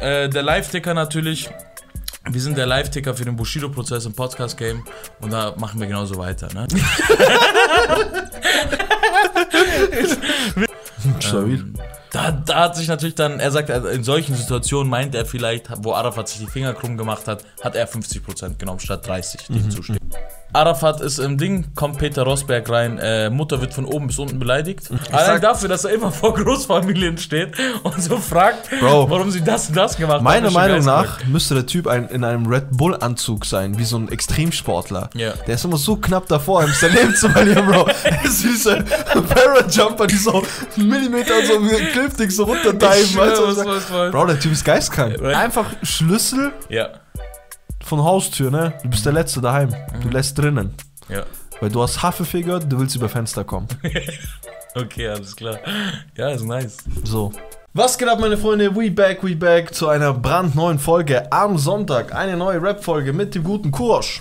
äh, der Live-Ticker natürlich. Wir sind der Live-Ticker für den Bushido-Prozess im Podcast-Game und da machen wir genauso weiter, ne? Stabil. Ähm, da, da hat sich natürlich dann, er sagt, in solchen Situationen meint er vielleicht, wo Arafat sich die Finger krumm gemacht hat, hat er 50% genommen statt 30, die ihm zustehen. Arafat ist im Ding, kommt Peter Rosberg rein, äh, Mutter wird von oben bis unten beleidigt. Allein sag- dafür, dass er immer vor Großfamilien steht und so fragt, Bro. warum sie das und das gemacht haben. Meiner Meinung nach müsste der Typ ein, in einem Red Bull-Anzug sein, wie so ein Extremsportler. Ja. Der ist immer so knapp davor, sein Leben zu verlieren, Bro. Er ist wie so ein Parajumper, die so einen Millimeter so Cliffding so Ich runterdiven. was was ich ich sag? wollen? Bro, der Typ ist geistkrank. Einfach Schlüssel Ja, von Haustür, ne? Du bist der Letzte daheim. Du lässt drinnen. ja. Weil du hast Haferfee gehört, du willst über Fenster kommen. Okay, alles klar. Ja, ist nice. So. Was geht ab, meine Freunde? We back, we back zu einer brandneuen Folge am Sonntag. Eine neue Rap-Folge mit dem guten Kursch.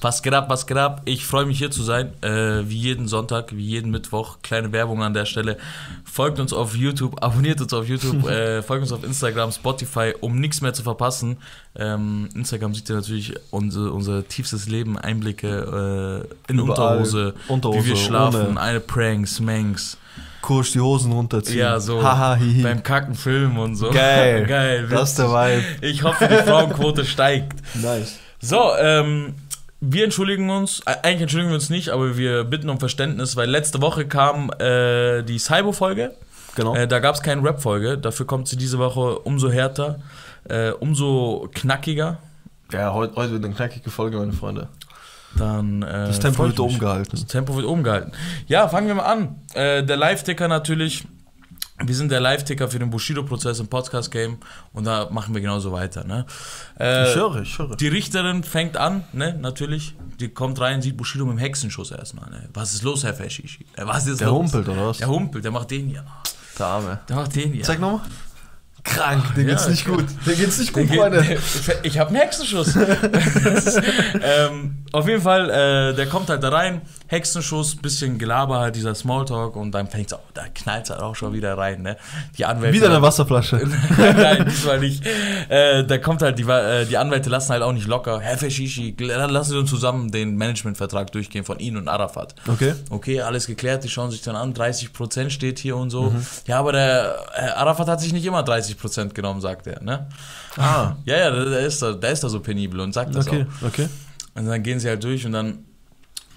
Was geht ab, was geht ab? Ich freue mich hier zu sein, äh, wie jeden Sonntag, wie jeden Mittwoch. Kleine Werbung an der Stelle. Folgt uns auf YouTube, abonniert uns auf YouTube, äh, folgt uns auf Instagram, Spotify, um nichts mehr zu verpassen. Ähm, Instagram sieht ihr natürlich unser, unser tiefstes Leben, Einblicke äh, in Überall. Unterhose, Unterhose, wie wir schlafen, ohne. eine Pranks, Mangs. Kursch die Hosen runterziehen. Ja, so Haha, beim Kacken Filmen und so. Geil. Geil. Das ist der Vibe. Ich hoffe, die Frauenquote steigt. Nice. So, ähm, wir entschuldigen uns, äh, eigentlich entschuldigen wir uns nicht, aber wir bitten um Verständnis, weil letzte Woche kam äh, die Cybo-Folge. Genau. Äh, da gab es keine Rap-Folge, dafür kommt sie diese Woche umso härter, äh, umso knackiger. ja, heute, heute wird eine knackige Folge, meine Freunde. Dann, äh, Das Tempo wird ich mich. oben gehalten. Das Tempo wird oben gehalten. Ja, fangen wir mal an. Äh, der Live-Ticker natürlich. Wir sind der Live-Ticker für den Bushido-Prozess im Podcast-Game und da machen wir genauso weiter. Ne? Äh, Ich höre, ich höre. Die Richterin fängt an, ne, natürlich. Die kommt rein, sieht Bushido mit dem Hexenschuss erstmal. Ne? Was ist los, Herr Feschichi? Äh, Was ist Der los? humpelt, oder was? Der humpelt, der macht den hier. Der Arme. Der macht den hier. Zeig nochmal. Krank, dem Ja, geht's nicht gut. Dem geht's nicht gut, Freunde. Ich habe einen Hexenschuss. Ist, ähm, auf jeden Fall, äh, der kommt halt da rein, Hexenschuss, bisschen Gelaber, halt dieser Smalltalk und dann fängt's auch, da knallt's halt auch schon wieder rein, ne? Die Anwälte. Wieder eine Wasserflasche. Nein, diesmal nicht. Äh, da kommt halt, die, äh, die Anwälte lassen halt auch nicht locker. Herr Feshishi, lassen Sie uns zusammen den Managementvertrag durchgehen von Ihnen und Arafat. Okay. Okay, alles geklärt, die schauen sich dann an, 30% steht hier und so. Mhm. Ja, aber der äh, Arafat hat sich nicht immer 30% genommen, sagt er, ne? Ah, Ja, ja, der, ist da, der ist da so penibel und sagt das okay, auch. okay. Und dann gehen sie halt durch und dann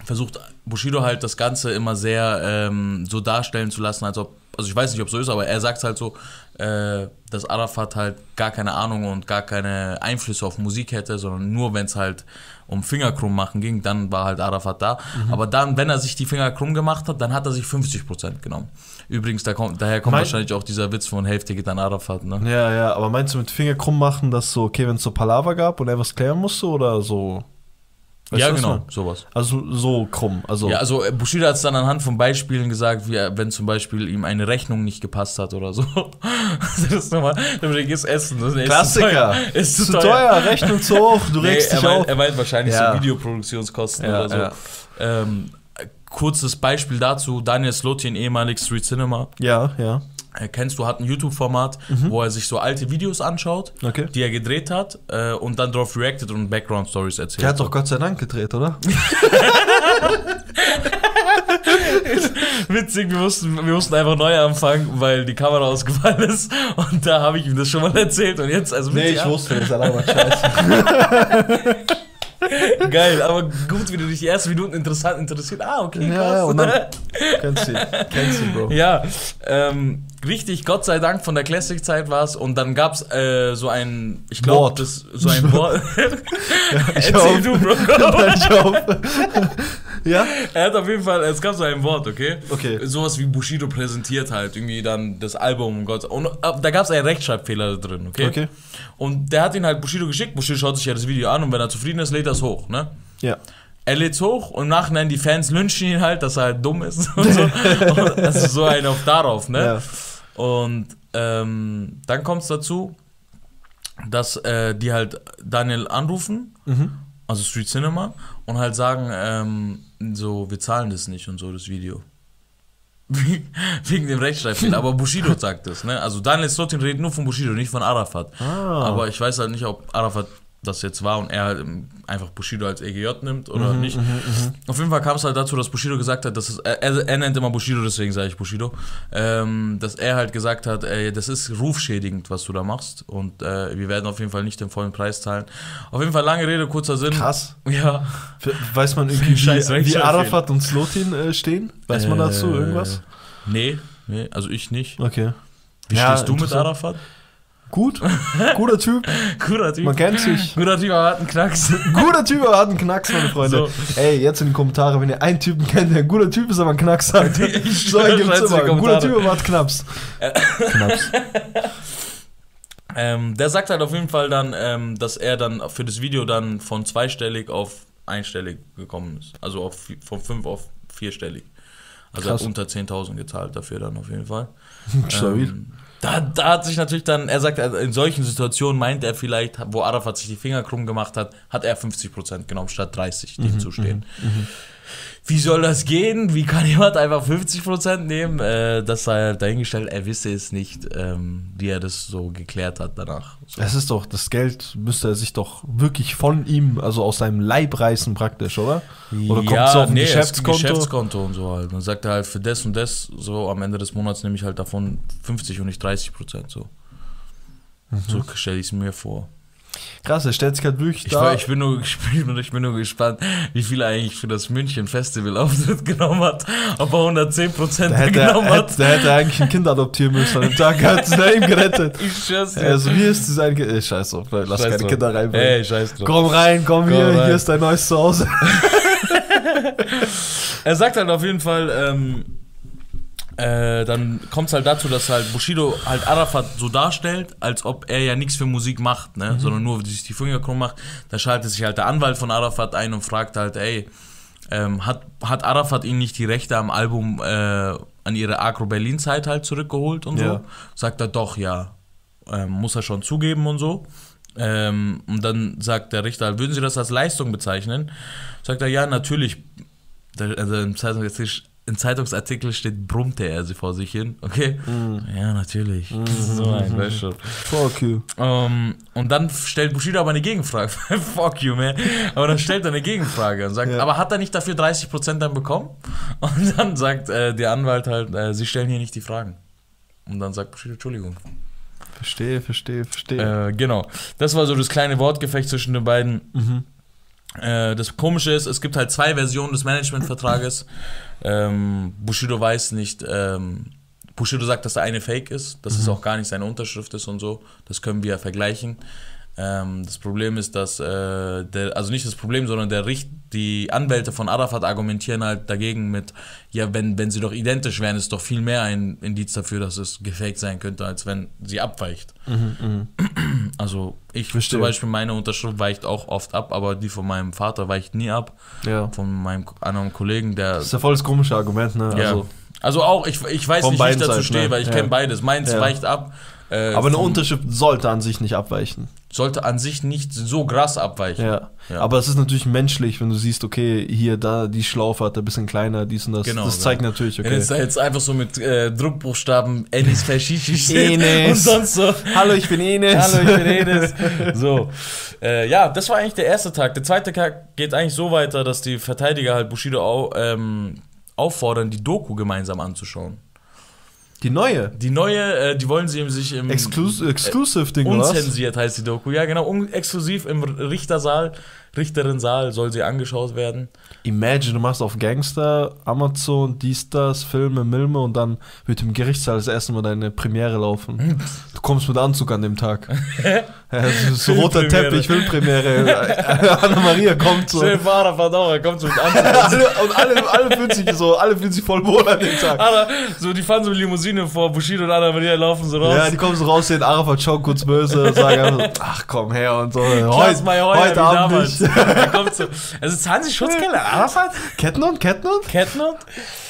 versucht Bushido halt das Ganze immer sehr ähm, so darstellen zu lassen, als ob, also ich weiß nicht, ob so ist, aber er sagt halt so, äh, dass Arafat halt gar keine Ahnung und gar keine Einflüsse auf Musik hätte, sondern nur wenn es halt um Fingerkrumm machen ging, dann war halt Arafat da. Aber dann, wenn er sich die Finger krumm gemacht hat, dann hat er sich 50% genommen. Übrigens, da kommt, daher kommt Mein- wahrscheinlich auch dieser Witz von Hälfte geht an Arafat, ne? Ja, ja, aber meinst du mit Finger krumm machen, dass so, okay, wenn es so Palaver gab und er was klären musste oder so? Weißt ja, genau, sowas. Also so krumm, also. Ja, also äh, Bushido hat es dann anhand von Beispielen gesagt, wie er, wenn zum Beispiel ihm eine Rechnung nicht gepasst hat oder so. das ist nochmal, dann gehst essen. Das ist Klassiker. Zu teuer. Ist zu, teuer. Rechnung zu hoch, du Nee, regst er, dich meint, auf. er meint wahrscheinlich Ja. so Videoproduktionskosten Ja, oder so. ja. Ähm, kurzes Beispiel dazu, Daniel Slotin, ehemalig Street Cinema. Ja, ja. Kennst du, hat ein YouTube-Format, wo er sich so alte Videos anschaut, Mhm. Okay. die er gedreht hat äh, und dann darauf reacted und Background-Stories erzählt. Der hat doch Gott sei Dank gedreht, oder? Witzig, wir mussten, wir mussten einfach neu anfangen, weil die Kamera ausgefallen ist. Und da habe ich ihm das schon mal erzählt. Und jetzt, also Nee, ich wusste, das ist aber scheiße. geil, aber gut, wie du dich die ersten Minuten interessant interessiert. Ah, okay, Ja, krass. ja, und dann- Kennst du, kennst du, Bro. Ja, ähm, richtig, Gott sei Dank von der Classic-Zeit war es. Und dann gab es äh, so ein, ich glaube, das so ein Wort. Erzähl auf. du, Bro. Ja? Er hat auf jeden Fall, es gab so ein Wort, okay? Okay. Sowas wie Bushido präsentiert halt, irgendwie dann das Album, Gott. Und äh, da gab es einen Rechtschreibfehler drin, okay? Okay. Und der hat ihn halt Bushido geschickt. Bushido schaut sich ja das Video an und wenn er zufrieden ist, lädt er es hoch, ne? Ja. Er lädt's hoch und im Nachhinein die Fans lynchen ihn halt, dass er halt dumm ist und so. Und also so ein auf darauf, ne? Ja. Und ähm, dann kommt es dazu, dass äh, die halt Daniel anrufen, Mhm. also Street Cinema, und halt sagen, ähm, so, wir zahlen das nicht und so, das Video. wegen dem Rechtschreibfehler. Aber Bushido sagt das, ne? Also Daniel Slotin redet nur von Bushido, nicht von Arafat. Ah. Aber ich weiß halt nicht, ob Arafat das jetzt war und er halt einfach Bushido als EGJ nimmt oder Mhm, nicht. Auf jeden Fall kam es halt dazu, dass Bushido gesagt hat, dass es, er, er nennt immer Bushido, deswegen sage ich Bushido, ähm, dass er halt gesagt hat, ey, das ist rufschädigend, was du da machst und äh, wir werden auf jeden Fall nicht den vollen Preis zahlen. Auf jeden Fall lange Rede, kurzer Sinn. Krass. Ja. Weiß man irgendwie, wie, wie. Arafat und Slotin äh, stehen? Weiß man dazu Äh, irgendwas? Nee, nee, also ich nicht. Okay. Wie Ja, stehst du mit. Arafat? Gut. Guter Typ. Guter Typ. Man kennt sich. Guter Typ, aber hat einen Knacks. Guter Typ, aber hat einen Knacks, meine Freunde. So. Ey, jetzt in die Kommentare, wenn ihr einen Typen kennt, der ein guter Typ ist, aber einen Knacks hat. Ich so einen gibt's schreib's in die immer. Ein guter. Typ, aber hat Knaps. Knaps. Ähm, der sagt halt auf jeden Fall dann, ähm, dass er dann für das Video dann von zweistellig auf einstellig gekommen ist. Also auf, von fünf auf vierstellig. Also er hat unter 10.000 gezahlt dafür dann auf jeden Fall. Stabil. Ähm, da, da hat sich natürlich dann, er sagt, also in solchen Situationen meint er vielleicht, wo Arafat sich die Finger krumm gemacht hat, hat er 50% genommen statt 30, die ihm zustehen. Wie soll das gehen? Wie kann jemand einfach 50% nehmen? Äh, das sei halt dahingestellt. Er wisse es nicht, ähm, wie er das so geklärt hat danach. So. Das ist doch, das Geld müsste er sich doch wirklich von ihm, also aus seinem Leib reißen praktisch, oder? Oder kommt es auf ein nee, es ist ein Geschäftskonto? Geschäftskonto und so halt. Dann sagt er halt, für das und das, so am Ende des Monats nehme ich halt davon 50 und nicht 30 Prozent. So, Mhm. so stelle ich es mir vor. Krass, er stellt sich halt wirklich Ich, da. ich, bin nur, ich, bin, ich bin nur gespannt, wie viel er eigentlich für das München Festival Auftritt genommen hat. Ob er 110 Prozent er, genommen hat. da hätte er eigentlich ein Kind adoptieren müssen an dem Tag, hat es ihm gerettet. Ich schwör's dir. Also, hier ist sein Kind. Ey, scheiß drauf, lass Scheiß keine drauf. Kinder reinbringen. Ey, scheiß drauf. Komm rein, komm, Komm hier, rein. hier ist dein neues Zuhause. Er sagt halt auf jeden Fall, ähm, äh, dann kommt es halt dazu, dass halt Bushido halt Arafat so darstellt, als ob er ja nichts für Musik macht, ne? sondern nur sich die Finger krumm macht. Da schaltet sich halt der Anwalt von Arafat ein und fragt halt, ey, ähm, hat, hat Arafat ihnen nicht die Rechte am Album äh, an ihre Agro Berlin Zeit halt zurückgeholt und Ja. so? Sagt er doch, ja. Ähm, muss er schon zugeben und so. Ähm, und dann sagt der Richter, halt, würden Sie das als Leistung bezeichnen? Sagt er, ja, natürlich. Da, also im Zeitungsartikel, im Zeitungsartikel steht, brummte er sie vor sich hin. Okay? Ja, natürlich. So ein, weißt schon. Fuck you. Ähm, und dann stellt Bushido aber eine Gegenfrage. Fuck you, man. Aber dann stellt er eine Gegenfrage und sagt, Ja. aber hat er nicht dafür 30% dann bekommen? Und dann sagt äh, der Anwalt halt, äh, sie stellen hier nicht die Fragen. Und dann sagt Bushido, Entschuldigung. Verstehe, verstehe, verstehe. Äh, genau. Das war so das kleine Wortgefecht zwischen den beiden. Mhm. Äh, das Komische ist, es gibt halt zwei Versionen des Managementvertrages. Ähm, Bushido weiß nicht, ähm, Bushido sagt, dass der eine fake ist, dass es auch gar nicht seine Unterschrift ist und so. Das können wir vergleichen. Ähm, das Problem ist, dass, äh, der, also nicht das Problem, sondern der Richt, die Anwälte von Arafat argumentieren halt dagegen mit, ja, wenn, wenn sie doch identisch wären, ist doch viel mehr ein Indiz dafür, dass es gefaked sein könnte, als wenn sie abweicht. Also ich Verstehe. zum Beispiel, meine Unterschrift weicht auch oft ab, aber die von meinem Vater weicht nie ab. Ja. Von meinem anderen Kollegen, der. Das ist ja voll das komische Argument, ne? ja. Also, Also, auch, ich, ich weiß nicht, wie ich dazu Seiten, stehe, ne? weil ich Ja. kenne beides. Meins Ja. weicht ab. äh, aber eine Unterschrift sollte an sich nicht abweichen. Sollte an sich nicht so krass abweichen. Ja. Ja. Aber es ist natürlich menschlich, wenn du siehst, okay, hier, da, die Schlaufe hat ein bisschen kleiner, dies und das. Genau, das zeigt genau. natürlich, Wenn okay. jetzt da jetzt einfach so mit äh, Druckbuchstaben Enis Fashishi steht Enes. und sonst so. Hallo, ich bin Enes. Hallo, ich bin Enes. So. Äh, ja, das war eigentlich der erste Tag. Der zweite Tag geht eigentlich so weiter, dass die Verteidiger halt Bushido au, ähm, auffordern, die Doku gemeinsam anzuschauen. Die neue. Die neue, äh, die wollen sie sich im Exclus Exclusive-Ding, was? unzensiert heißt die Doku. Ja, genau, exklusiv im Richtersaal, Richterin-Saal soll sie angeschaut werden. Imagine, du machst auf Gangster, Amazon, dies, das, Filme, Milme und dann wird im Gerichtssaal das erste Mal deine Premiere laufen. Du kommst mit Anzug an dem Tag. ja, das ist so roter. Teppich, Filmpremiere. Anna-Maria kommt so. Stell dir vor, Arafat auch, er kommt so mit Anzug. und alle, alle fühlen sich so, alle fühlen sich voll wohl an dem Tag. Alter, so, die fahren so mit Limousine vor, Bushido und Anna Maria laufen so raus. Ja, die kommen so raus, sehen Arafat schauen kurz böse und sagen ach komm her und so. Heute, heute Abend damals. nicht. Da kommt so, also zahlen sie Schutzgelder? Arafat? Kettenhund, Kettenhund? Kettenhund?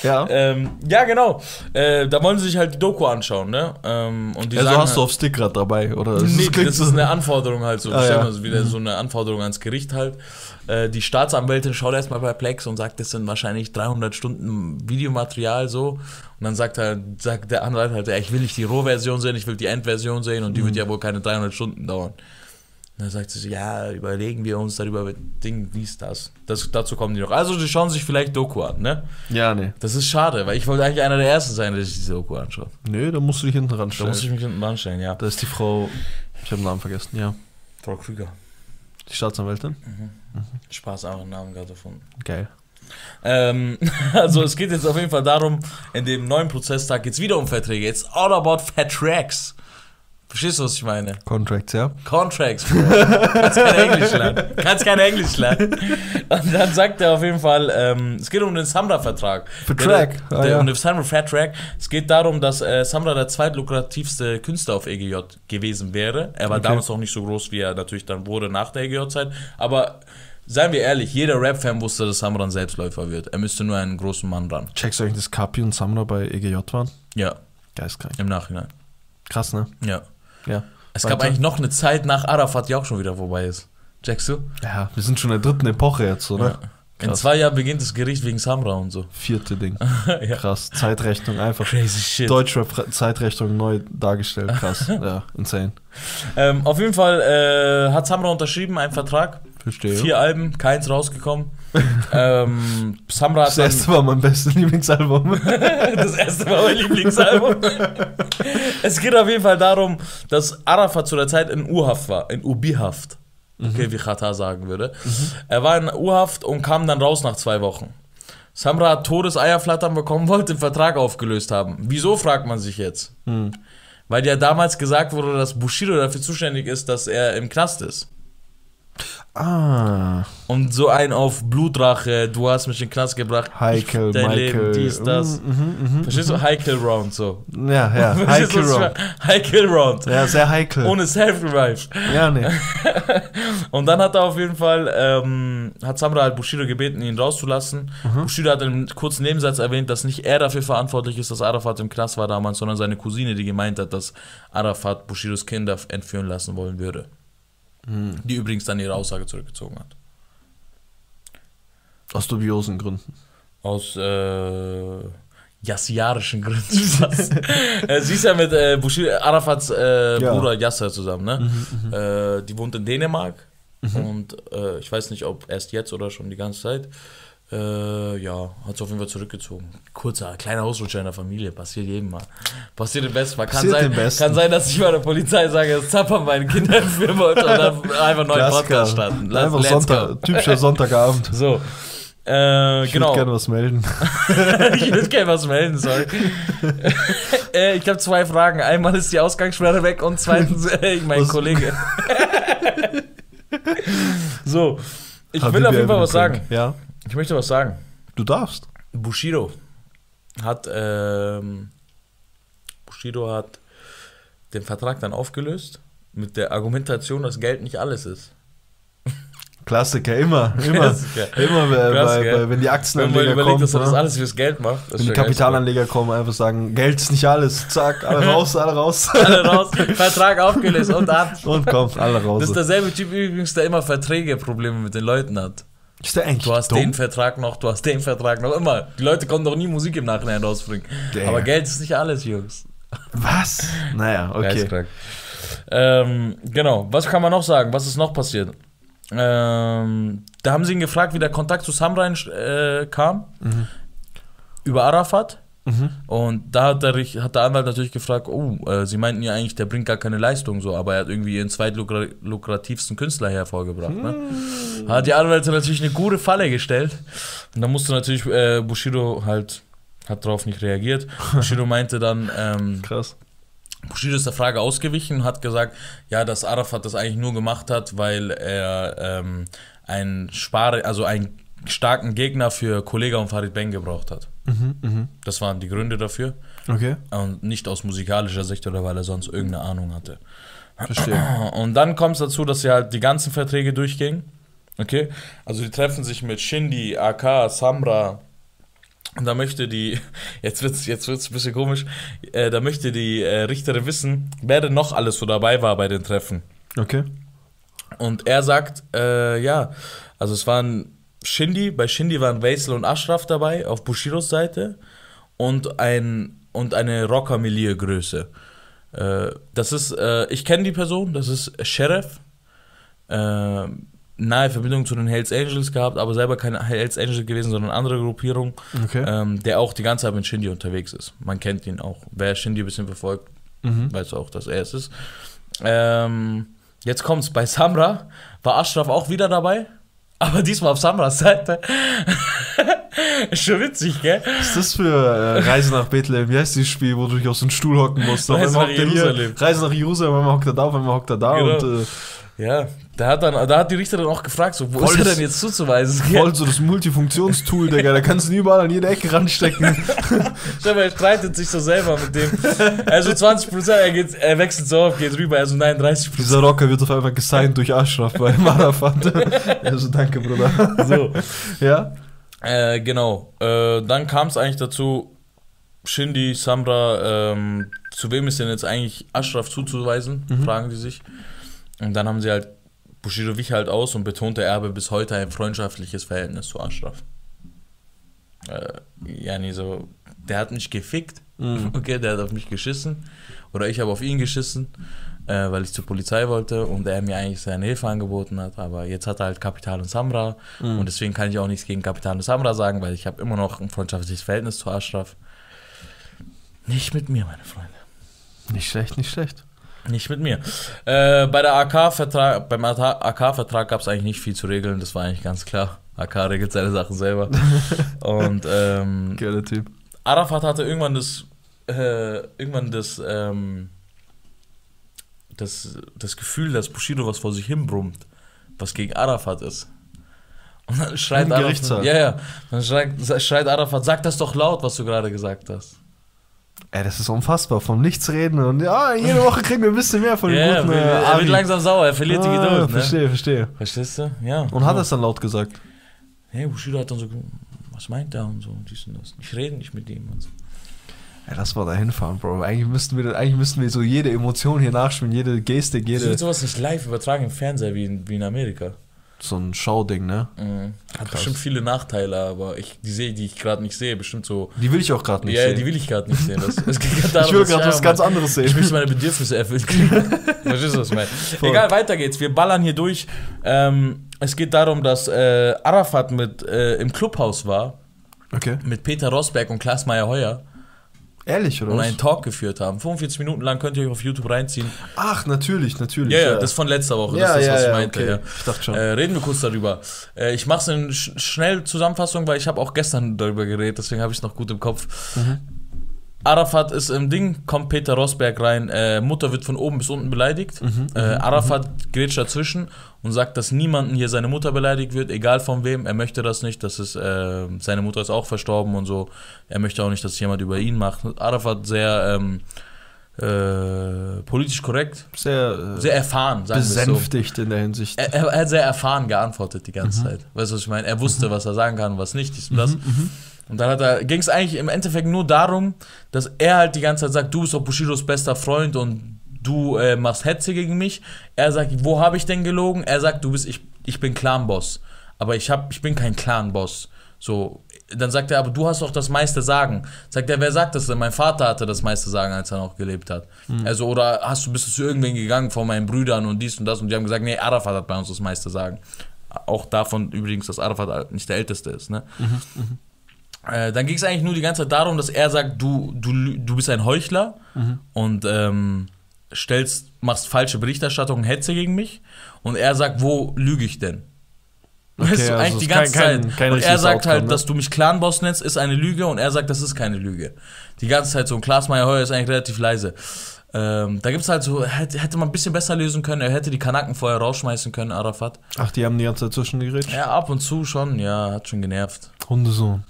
Ja. Ähm, ja, genau. Äh, da wollen sie sich halt die Doku anschauen, ne? Ähm, und die also sagen hast du halt, auf Stick gerade dabei, oder? Nee, das ist eine Anforderung halt so. Ah, ja. mal so wieder so eine Anforderung ans Gericht halt. Äh, die Staatsanwältin schaut erstmal bei Plex und sagt, das sind wahrscheinlich 300 Stunden Videomaterial so. Und dann sagt, halt, sagt der Anwalt halt, ja, ich will nicht die Rohversion sehen, ich will die Endversion sehen und die Mhm. wird ja wohl keine 300 Stunden dauern. Und dann sagt sie so, ja, überlegen wir uns darüber, Ding, wie ist das? das? Dazu kommen die noch. Also, die schauen sich vielleicht Doku an, ne? Ja, nee. Das ist schade, weil ich wollte eigentlich einer der Ersten sein, der sich diese Doku anschaut. Nö, da musst du dich hinten Da ranstellen. muss ich mich hinten anstellen, ja. Da ist die Frau, ich habe den Namen vergessen, ja. Frau Krüger. Die Staatsanwältin. Spaß, auch einen Namen gerade gefunden. Geil. Ähm, also es geht jetzt auf jeden Fall darum, in dem neuen Prozesstag geht es wieder um Verträge. It's all about Vertrags. Verstehst du, was ich meine? Contracts, ja. Contracts, Bro. Kannst kein Englisch lernen. Kannst kein Englisch lernen. Und dann sagt er auf jeden Fall, ähm, es geht um den Samra-Vertrag. Vertrag, Der, ah, der, ja. Um den Samra-Vertrag. Es geht darum, dass äh, Samra der zweitlukrativste Künstler auf EGJ gewesen wäre. Er war Okay. damals noch nicht so groß, wie er natürlich dann wurde nach der EGJ-Zeit. Aber seien wir ehrlich, jeder Rap-Fan wusste, dass Samra ein Selbstläufer wird. Er müsste nur einen großen Mann ran. Checkst du eigentlich, dass Kapi und Samra bei EGJ waren? Ja, Geistkrank. im Nachhinein. Krass, ne? Ja. Ja. Es gab Weiter. eigentlich noch eine Zeit nach Arafat, die auch schon wieder vorbei ist. Checkst du? Ja, wir sind schon in der dritten Epoche jetzt, oder? Ja. In zwei Jahren beginnt das Gericht wegen Samra und so. Vierte Ding. ja. Krass. Zeitrechnung einfach. Crazy shit. Deutschrap-Zeitrechnung neu dargestellt. Krass. ja, insane. Ähm, auf jeden Fall äh, hat Samra unterschrieben, einen Vertrag. Verstehe. Vier Alben, keins rausgekommen. ähm, Samra Das erste war mein bestes Lieblingsalbum. das erste war mein Lieblingsalbum. es geht auf jeden Fall darum, dass Arafat zu der Zeit in U-Haft war, in Ubi-Haft. Okay, wie Chata sagen würde. Er war in U-Haft und kam dann raus nach zwei Wochen. Samra hat Todeseierflattern bekommen, wollte den Vertrag aufgelöst haben. Wieso, fragt man sich jetzt. Hm. Weil ja damals gesagt wurde, dass Bushido dafür zuständig ist, dass er im Knast ist. Ah. Und so ein auf Blutrache, du hast mich in den Knast gebracht. Heikel, dein Michael. Leben, dies, das. Mm, mhm, mhm. Verstehst du? Heikel Round, so. Ja, ja. Heikel Round. Heikel Round. Ja, sehr heikel. Ohne Self-Revive. ja, nee. Und dann hat er auf jeden Fall, ähm, hat Samra halt Bushido gebeten, ihn rauszulassen. Mhm. Bushido hat in einem kurzen Nebensatz erwähnt, dass nicht er dafür verantwortlich ist, dass Arafat im Knast war damals, sondern seine Cousine, die gemeint hat, dass Arafat Bushidos Kinder entführen lassen wollen würde. Hm. Die übrigens dann ihre Aussage zurückgezogen hat. Aus dubiosen Gründen. Aus äh, jassiarischen Gründen. Äh, sie ist ja mit äh, Bushido, Arafats äh, Ja. Bruder Yasser zusammen, ne? Äh, die wohnt in Dänemark und äh, ich weiß nicht, ob erst jetzt oder schon die ganze Zeit. Äh, ja, hat sie auf jeden Fall zurückgezogen. Kurzer, kleiner Ausrutscher in der Familie, passiert jedem mal. Passiert im Besten Mal. Kann Passiert sein, kann sein, dass ich bei der Polizei sage, dass Zappa meine Kinder wollte und dann einfach einen neuen Podcast starten. Let's- Einfach Sonntag, typischer Sonntagabend. So. Äh, Ich genau. würde gerne was melden. ich würde gerne was melden, sorry. äh, ich habe zwei Fragen. Einmal ist die Ausgangssperre weg und zweitens äh, mein Was? Kollege. so, ich Habibi will auf jeden Fall was Prank. sagen. Ja, Ich möchte was sagen. du darfst. Bushido hat ähm, Bushido hat den Vertrag dann aufgelöst mit der Argumentation, dass Geld nicht alles ist. Klassiker, immer, immer. Klassiker. Immer, bei, Krass, bei, bei, wenn die Wenn man Aktienanleger überlegt, kommen, dass er das ne? alles fürs Geld macht. wenn die. Kapitalanleger kommen, einfach sagen, Geld ist nicht alles. Zack, alle raus, alle raus. Alle raus, Vertrag aufgelöst und ab. Und komm, alle raus. Das ist derselbe Typ übrigens, der immer Verträge-Probleme mit den Leuten hat. Ist der eigentlich Du hast dumm? den Vertrag noch, du hast den Vertrag noch, immer. Die Leute konnten doch nie Musik im Nachhinein rausbringen. Ja. Aber Geld ist nicht alles, Jungs. Was? Naja, okay. Ähm, genau, was kann man noch sagen? Was ist noch passiert? Ähm, da haben sie ihn gefragt, wie der Kontakt zu Samrain äh, kam. Über Arafat. Mhm. Und da hat der, hat der Anwalt natürlich gefragt, oh, äh, sie meinten ja eigentlich, der bringt gar keine Leistung so, aber er hat irgendwie ihren zweitlukrativsten Künstler hervorgebracht. Ne? Hat die Anwälte natürlich eine gute Falle gestellt. Und da musste natürlich äh, Bushido halt, hat darauf nicht reagiert. Bushido meinte dann, ähm, Krass. Bushido ist der Frage ausgewichen und hat gesagt, ja, dass Arafat das eigentlich nur gemacht hat, weil er ähm, einen Spare, also einen starken Gegner für Kollega und Farid Bang gebraucht hat. Mhm, mhm. Das waren die Gründe dafür. Okay, Und nicht aus musikalischer Sicht oder weil er sonst irgendeine Ahnung hatte. verstehe. Und dann kommt es dazu, dass sie halt die ganzen Verträge durchgingen. Okay? Also die treffen sich mit Shindy, AK, Samra. Und da möchte die, jetzt wird's, jetzt wird's ein bisschen komisch, äh, da möchte die äh, Richterin wissen, wer denn noch alles so dabei war bei den Treffen. Okay. Und er sagt, äh, ja, also es waren Shindy, bei Shindy waren Weisel und Ashraf dabei, auf Bushiros Seite. Und, ein, und eine Rocker-Milieu-Größe. Äh, das ist, äh, ich kenne die Person, das ist Sheriff. Äh, nahe Verbindung zu den Hells Angels gehabt, aber selber keine Hells Angels gewesen, sondern andere Gruppierung, Okay. ähm, der auch die ganze Zeit mit Shindy unterwegs ist. Man kennt ihn auch. Wer Shindy ein bisschen verfolgt, Mhm. weiß auch, dass er es ist. Ähm, jetzt kommt's, bei Samra war Ashraf auch wieder dabei, aber diesmal auf Samras Seite. ist schon witzig, gell? Was ist das für äh, Reise nach Bethlehem? Wie heißt dieses Spiel, wo du dich auf so einen Stuhl hocken musst? Reise nach er Jerusalem. Reise nach Jerusalem, einmal hockt er da, auf einmal hockt er da Genau. und äh, Ja, da hat, dann, da hat die Richterin auch gefragt, so, wo Voll ist er denn jetzt zuzuweisen? voll so das Multifunktionstool, Digga. Da kannst du ihn überall an jede Ecke ranstecken. Stell mal, er streitet sich so selber mit dem. Also 20%, er, geht, er wechselt so auf, geht rüber, also nein, 30%. Dieser Rocker wird auf einmal gesigned durch Ashraf bei Marafat. also danke, Bruder. So. Ja? Äh, genau. Äh, dann kam es eigentlich dazu, Shindy, Samra, ähm, zu wem ist denn jetzt eigentlich Ashraf zuzuweisen, fragen die sich. Und dann haben sie halt, Bushido wich halt aus und betonte, er habe bis heute ein freundschaftliches Verhältnis zu Ashraf. Äh, ja, nee, so, der hat mich gefickt, Mhm. okay, der hat auf mich geschissen. Oder ich habe auf ihn geschissen, äh, weil ich zur Polizei wollte und er mir eigentlich seine Hilfe angeboten hat. Aber jetzt hat er halt Kapital und Samra Mhm. und deswegen kann ich auch nichts gegen Kapital und Samra sagen, weil ich habe immer noch ein freundschaftliches Verhältnis zu Ashraf. Nicht mit mir, meine Freunde. Nicht schlecht, nicht schlecht. Nicht mit mir. Äh, bei der AK-Vertrag, beim AK-Vertrag gab es eigentlich nicht viel zu regeln, das war eigentlich ganz klar. AK regelt seine Sachen selber. und ähm, Geiler Typ. Arafat hatte irgendwann das, äh, irgendwann das, ähm, das, das Gefühl, dass Bushido was vor sich hin brummt, was gegen Arafat ist. Und dann schreit Arafat, ja, ja, dann schreit, schreit Arafat, sag das doch laut, was du gerade gesagt hast. Ey, das ist unfassbar. Vom Nichts reden und ja, jede Woche kriegen wir ein bisschen mehr von dem Ja, guten er, äh, er wird langsam sauer, er verliert die Ah, Geduld. Ne? Verstehe, verstehe. Verstehst du? Ja. Und hat er es dann laut gesagt? Hey, Bushido hat dann so, was meint er und so, dies und das. Ich rede nicht mit ihm und so. Ja, lass mal da hinfahren, Bro. Eigentlich müssten wir, eigentlich müssten wir so jede Emotion hier nachspielen, jede Gestik, Ich jede. will sowas nicht live übertragen im Fernseher wie in, wie in Amerika. So ein Schauding, ne? Mhm. Hat Krass. bestimmt viele Nachteile, aber ich, die sehe, die ich gerade nicht sehe, bestimmt so. Die will ich auch gerade nicht ja, sehen. die will ich gerade nicht sehen. Das, es geht grad darum, ich will gerade was ganz anderes Ich sehen. möchte meine Bedürfnisse erfüllt kriegen. Verstehst du, was ich meine? Egal, weiter geht's. Wir ballern hier durch. Ähm, es geht darum, dass äh, Arafat mit, äh, im Clubhaus war, Okay. mit Peter Rosberg und Klaas Meyer-Heuer Ehrlich, oder und was? einen Talk geführt haben. 45 Minuten lang könnt ihr euch auf YouTube reinziehen. Ach, natürlich, natürlich. Ja, ja, das von letzter Woche. das ist das, was ich meinte. okay. Ja. Ich dachte schon. Äh, reden wir kurz darüber. Äh, ich mache es in sch schnell Zusammenfassung, weil ich habe auch gestern darüber geredet, deswegen habe ich es noch gut im Kopf. Mhm. Arafat ist im Ding, kommt Peter Rosberg rein, äh, Mutter wird von oben bis unten beleidigt. Mhm, äh, Arafat grätscht dazwischen und sagt, dass niemanden hier seine Mutter beleidigt wird, egal von wem. Er möchte das nicht, das ist, äh, seine Mutter ist auch verstorben und so. Er möchte auch nicht, dass jemand über ihn macht. Arafat sehr ähm, äh, politisch korrekt, sehr, äh, sehr erfahren, sagen es so. besänftigt in der Hinsicht. Er, er, er hat sehr erfahren geantwortet die Mhm. ganze Zeit. Weißt du, was ich meine? Er wusste, was er sagen kann und was nicht. Dies und das. Mhm, Und dann hat er, ging es eigentlich im Endeffekt nur darum, dass er halt die ganze Zeit sagt, du bist doch Bushidos bester Freund und du äh, machst Hetze gegen mich. Er sagt, wo habe ich denn gelogen? Er sagt, du bist, ich, ich bin Clan-Boss. Aber ich, hab, ich bin kein Clan-Boss. So, dann sagt er, aber du hast doch das meiste Sagen. Sagt er, wer sagt das denn? Mein Vater hatte das meiste Sagen, als er noch gelebt hat. Also, oder hast du, bist du zu irgendwen gegangen von meinen Brüdern und dies und das und die haben gesagt, nee, Arafat hat bei uns das meiste Sagen. Auch davon übrigens, dass Arafat nicht der Älteste ist, ne? Äh, dann ging es eigentlich nur die ganze Zeit darum, dass er sagt, du, du, du bist ein Heuchler und ähm, stellst, machst falsche Berichterstattung, Hetze gegen mich. Und er sagt, wo lüge ich denn? Okay, weißt du, also eigentlich die ganze kein- kein- Zeit. kein und er sagt Outcome, halt, ne? dass du mich Clanboss nennst, ist eine Lüge und er sagt, das ist keine Lüge. Die ganze Zeit so. Und Klaas Meyer Heuer ist eigentlich relativ leise. Ähm, da gibt es halt so, hätte, man ein bisschen besser lösen können. Er hätte die Kanaken vorher rausschmeißen können, Arafat. Ach, die haben die ganze Zeit zwischengeredet? Ja, ab und zu schon, ja, hat schon genervt. Hundesohn.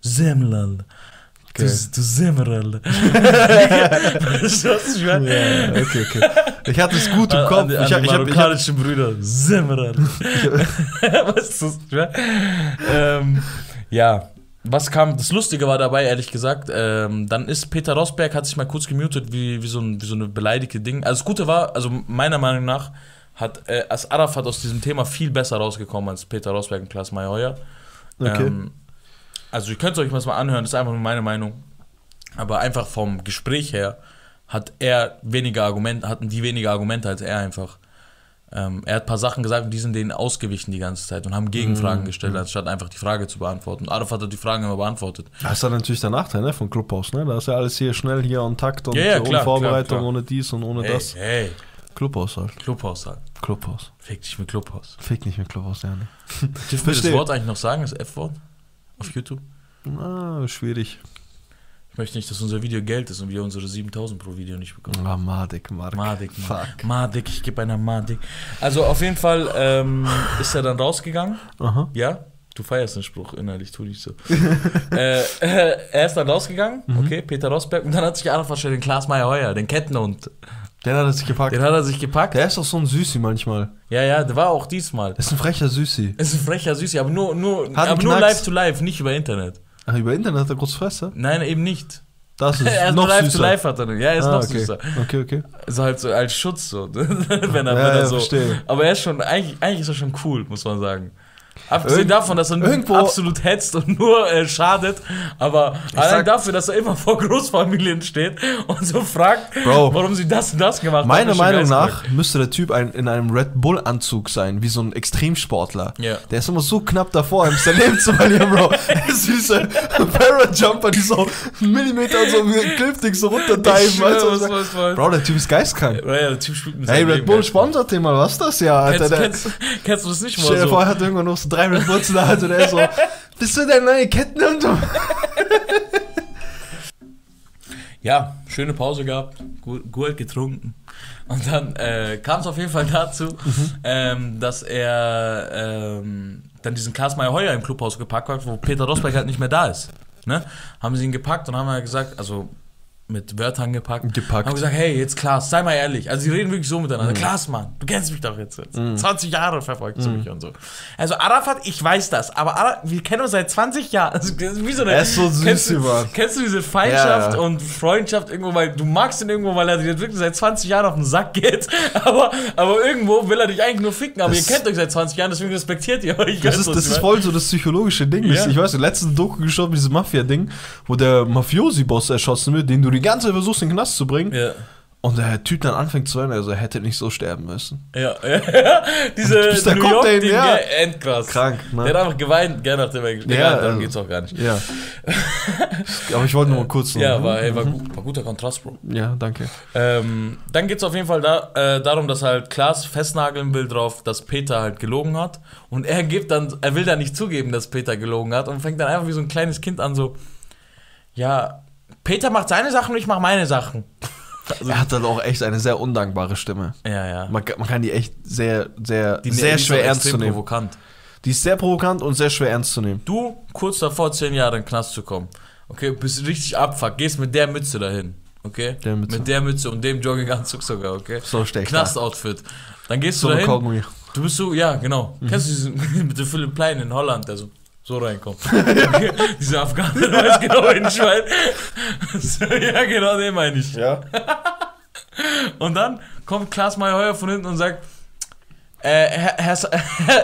Semlal. Du, du du, was ich meine? Ja, okay, okay. Ich hatte es gut im Kopf. An, an ich die hab, ich hab, ich marokkanischen Brüder. Semmerl. weißt du, ähm, ja. Was kam, das Lustige war dabei, ehrlich gesagt, ähm, dann ist Peter Rosberg, hat sich mal kurz gemutet, wie, wie, so, ein, wie so eine beleidigte Ding. Also das Gute war, also meiner Meinung nach, hat äh, als Arafat aus diesem Thema viel besser rausgekommen als Peter Rosberg und Klaas Mayer. Okay. Ähm, also ihr könnt es euch mal anhören, das ist einfach nur meine Meinung. Aber einfach vom Gespräch her hat er weniger Argumente, hatten die weniger Argumente als er einfach. Ähm, er hat ein paar Sachen gesagt und die sind denen ausgewichen die ganze Zeit und haben Gegenfragen gestellt, anstatt einfach die Frage zu beantworten. Und Arafat hat die Fragen immer beantwortet. das ist dann natürlich der Nachteil ne, von Clubhaus. Ne? Da ist ja alles hier schnell hier on Takt und Ja, ja, ohne klar, Vorbereitung, klar, klar. ohne dies und ohne Hey, das. hey, Clubhaus halt. Clubhaus halt. Clubhaus. Fick dich mit Clubhaus. Fick nicht mit Clubhaus, ja. Ne? Dürfen wir das. Wort eigentlich noch sagen, das F-Wort? Auf YouTube? Ah, schwierig. Ich möchte nicht, dass unser Video Geld ist und wir unsere 7000 pro Video nicht bekommen. Ah, Madik, Mark. Madik. Fuck. Madik, ich gebe einer Madik. Also auf jeden Fall ähm, ist er dann rausgegangen. Aha. Ja, du feierst den Spruch innerlich, tu nicht so. äh, äh, er ist dann rausgegangen, Mhm. okay, Peter Rosberg. Und dann hat sich Arafat schon den Klaas Meyer Heuer, den Kettenhund, Den hat er sich gepackt. den hat er sich gepackt. Der ist doch so ein Süßi manchmal. Ja, ja, der war auch diesmal. Ist ein frecher Süßi. Ist ein frecher Süßi, aber nur, nur, Hat einen aber nur Knacks. live to live, nicht über Internet. Ach, über Internet hat er groß Fresse? Nein, eben nicht. Das ist er ist noch nur live süßer. to live hat er. Ja, er ist ah, noch okay. süßer. Okay, okay. So halt so als Schutz so, wenn er, wenn Ja, er ja, so. verstehe. Aber er ist schon, eigentlich, eigentlich ist er schon cool, muss man sagen. Abgesehen Irgend- davon, dass er irgendwo- absolut hetzt und nur äh, schadet, aber allein dafür, dass er immer vor Großfamilien steht und so fragt, Bro. warum sie das und das gemacht Meiner haben. ist schon Meinung nach müsste der Typ ein, in einem Red Bull-Anzug sein, wie so ein Extremsportler. Ja. Der ist immer so knapp davor, sein Leben zu verlieren, Bro. Süße Parajumper, die so einen Millimeter so Clipstick so runterdiven. Schwör, du, was, was- was. Bro, der Typ ist geistkrank. Ja, der Typ spielt mit Hey, Red Leben, Bull sponsert den mal, was ist das ja, Alter? Kennst, Der, kennst, kennst du das nicht mal so? vor, er hat irgendwann noch so Bulls in der Hand und er ist so, bist du der neue Kettenhund? Ja, schöne Pause gehabt, gut, gut getrunken. Und dann äh, kam es auf jeden Fall dazu, Mhm. ähm, dass er ähm, dann diesen Klaas Meyer Heuer im Clubhaus gepackt hat, wo Peter Rosberg halt nicht mehr da ist. Ne? Haben sie ihn gepackt und haben halt gesagt, also mit Wörtern gepackt. Gepackt. Haben gesagt, hey, jetzt Klaas, sei mal ehrlich. Also sie reden wirklich so Mhm. miteinander. Klaas, Mann, du kennst mich doch jetzt. jetzt. 20 Jahre verfolgst du mich und so. Also Arafat, ich weiß das, aber Ara wir kennen uns seit 20 Jahren. Also, wie so eine, Er ist so süß, kennst, du, Mann. kennst du diese Feindschaft Ja, ja. und Freundschaft irgendwo, weil du magst ihn irgendwo, weil er dir wirklich seit 20 Jahren auf den Sack geht, aber, aber irgendwo will er dich eigentlich nur ficken, aber Das- ihr kennt euch seit 20 Jahren, deswegen respektiert ihr euch. Das ist, du, das ist voll so das psychologische Ding. Ja. Ich weiß, letzten Doku geschaut, dieses Mafia-Ding, wo der Mafiosi-Boss erschossen wird, den du die ganze Zeit versuchst, in den Knast zu bringen. meine? Und der Typ dann anfängt zu weinen, also er hätte nicht so sterben müssen. Ja, ja, ja. Diese New kommt, York Ding, ja. endkrass. Krank, ne? Der hat einfach geweint, gell, nachdem er Egal, Ja, darum also- geht's auch gar nicht. Ja. Aber ich wollte nur mal kurz so. Ja, war, ey, war, gut, war guter Kontrast, Bro. Ja, danke. Ähm, dann geht es auf jeden Fall da, äh, darum, dass halt Klaas festnageln will drauf, dass Peter halt gelogen hat. Und er gibt dann, er will dann nicht zugeben, dass Peter gelogen hat und fängt dann einfach wie so ein kleines Kind an, so, ja, Peter macht seine Sachen und ich mache meine Sachen. Also, Er hat dann auch echt eine sehr undankbare Stimme. ja, ja. Man, kann- man kann die echt sehr, sehr, Die sehr schwer ernst zu nehmen. provokant. Die ist sehr provokant und sehr schwer ernst zu nehmen. Du, kurz davor, zehn Jahre in den Knast zu kommen, okay, bist richtig abfuck, gehst mit der Mütze dahin, okay? Der Mütze. Mit der Mütze und dem Jogginganzug sogar, okay? So steck ich Knast-Outfit. Dann gehst So du dahin. Du bist so, ja, genau. Kennst du diesen mit dem Philipp Plein in Holland, der so, so reinkommt? Okay. Dieser Afghaner, der weiß genau, wen ich meine. So, ja, genau, den meine ich. Ja. Und dann kommt Klaas Meyer-Heuer von hinten und sagt, äh, Herr, Herr,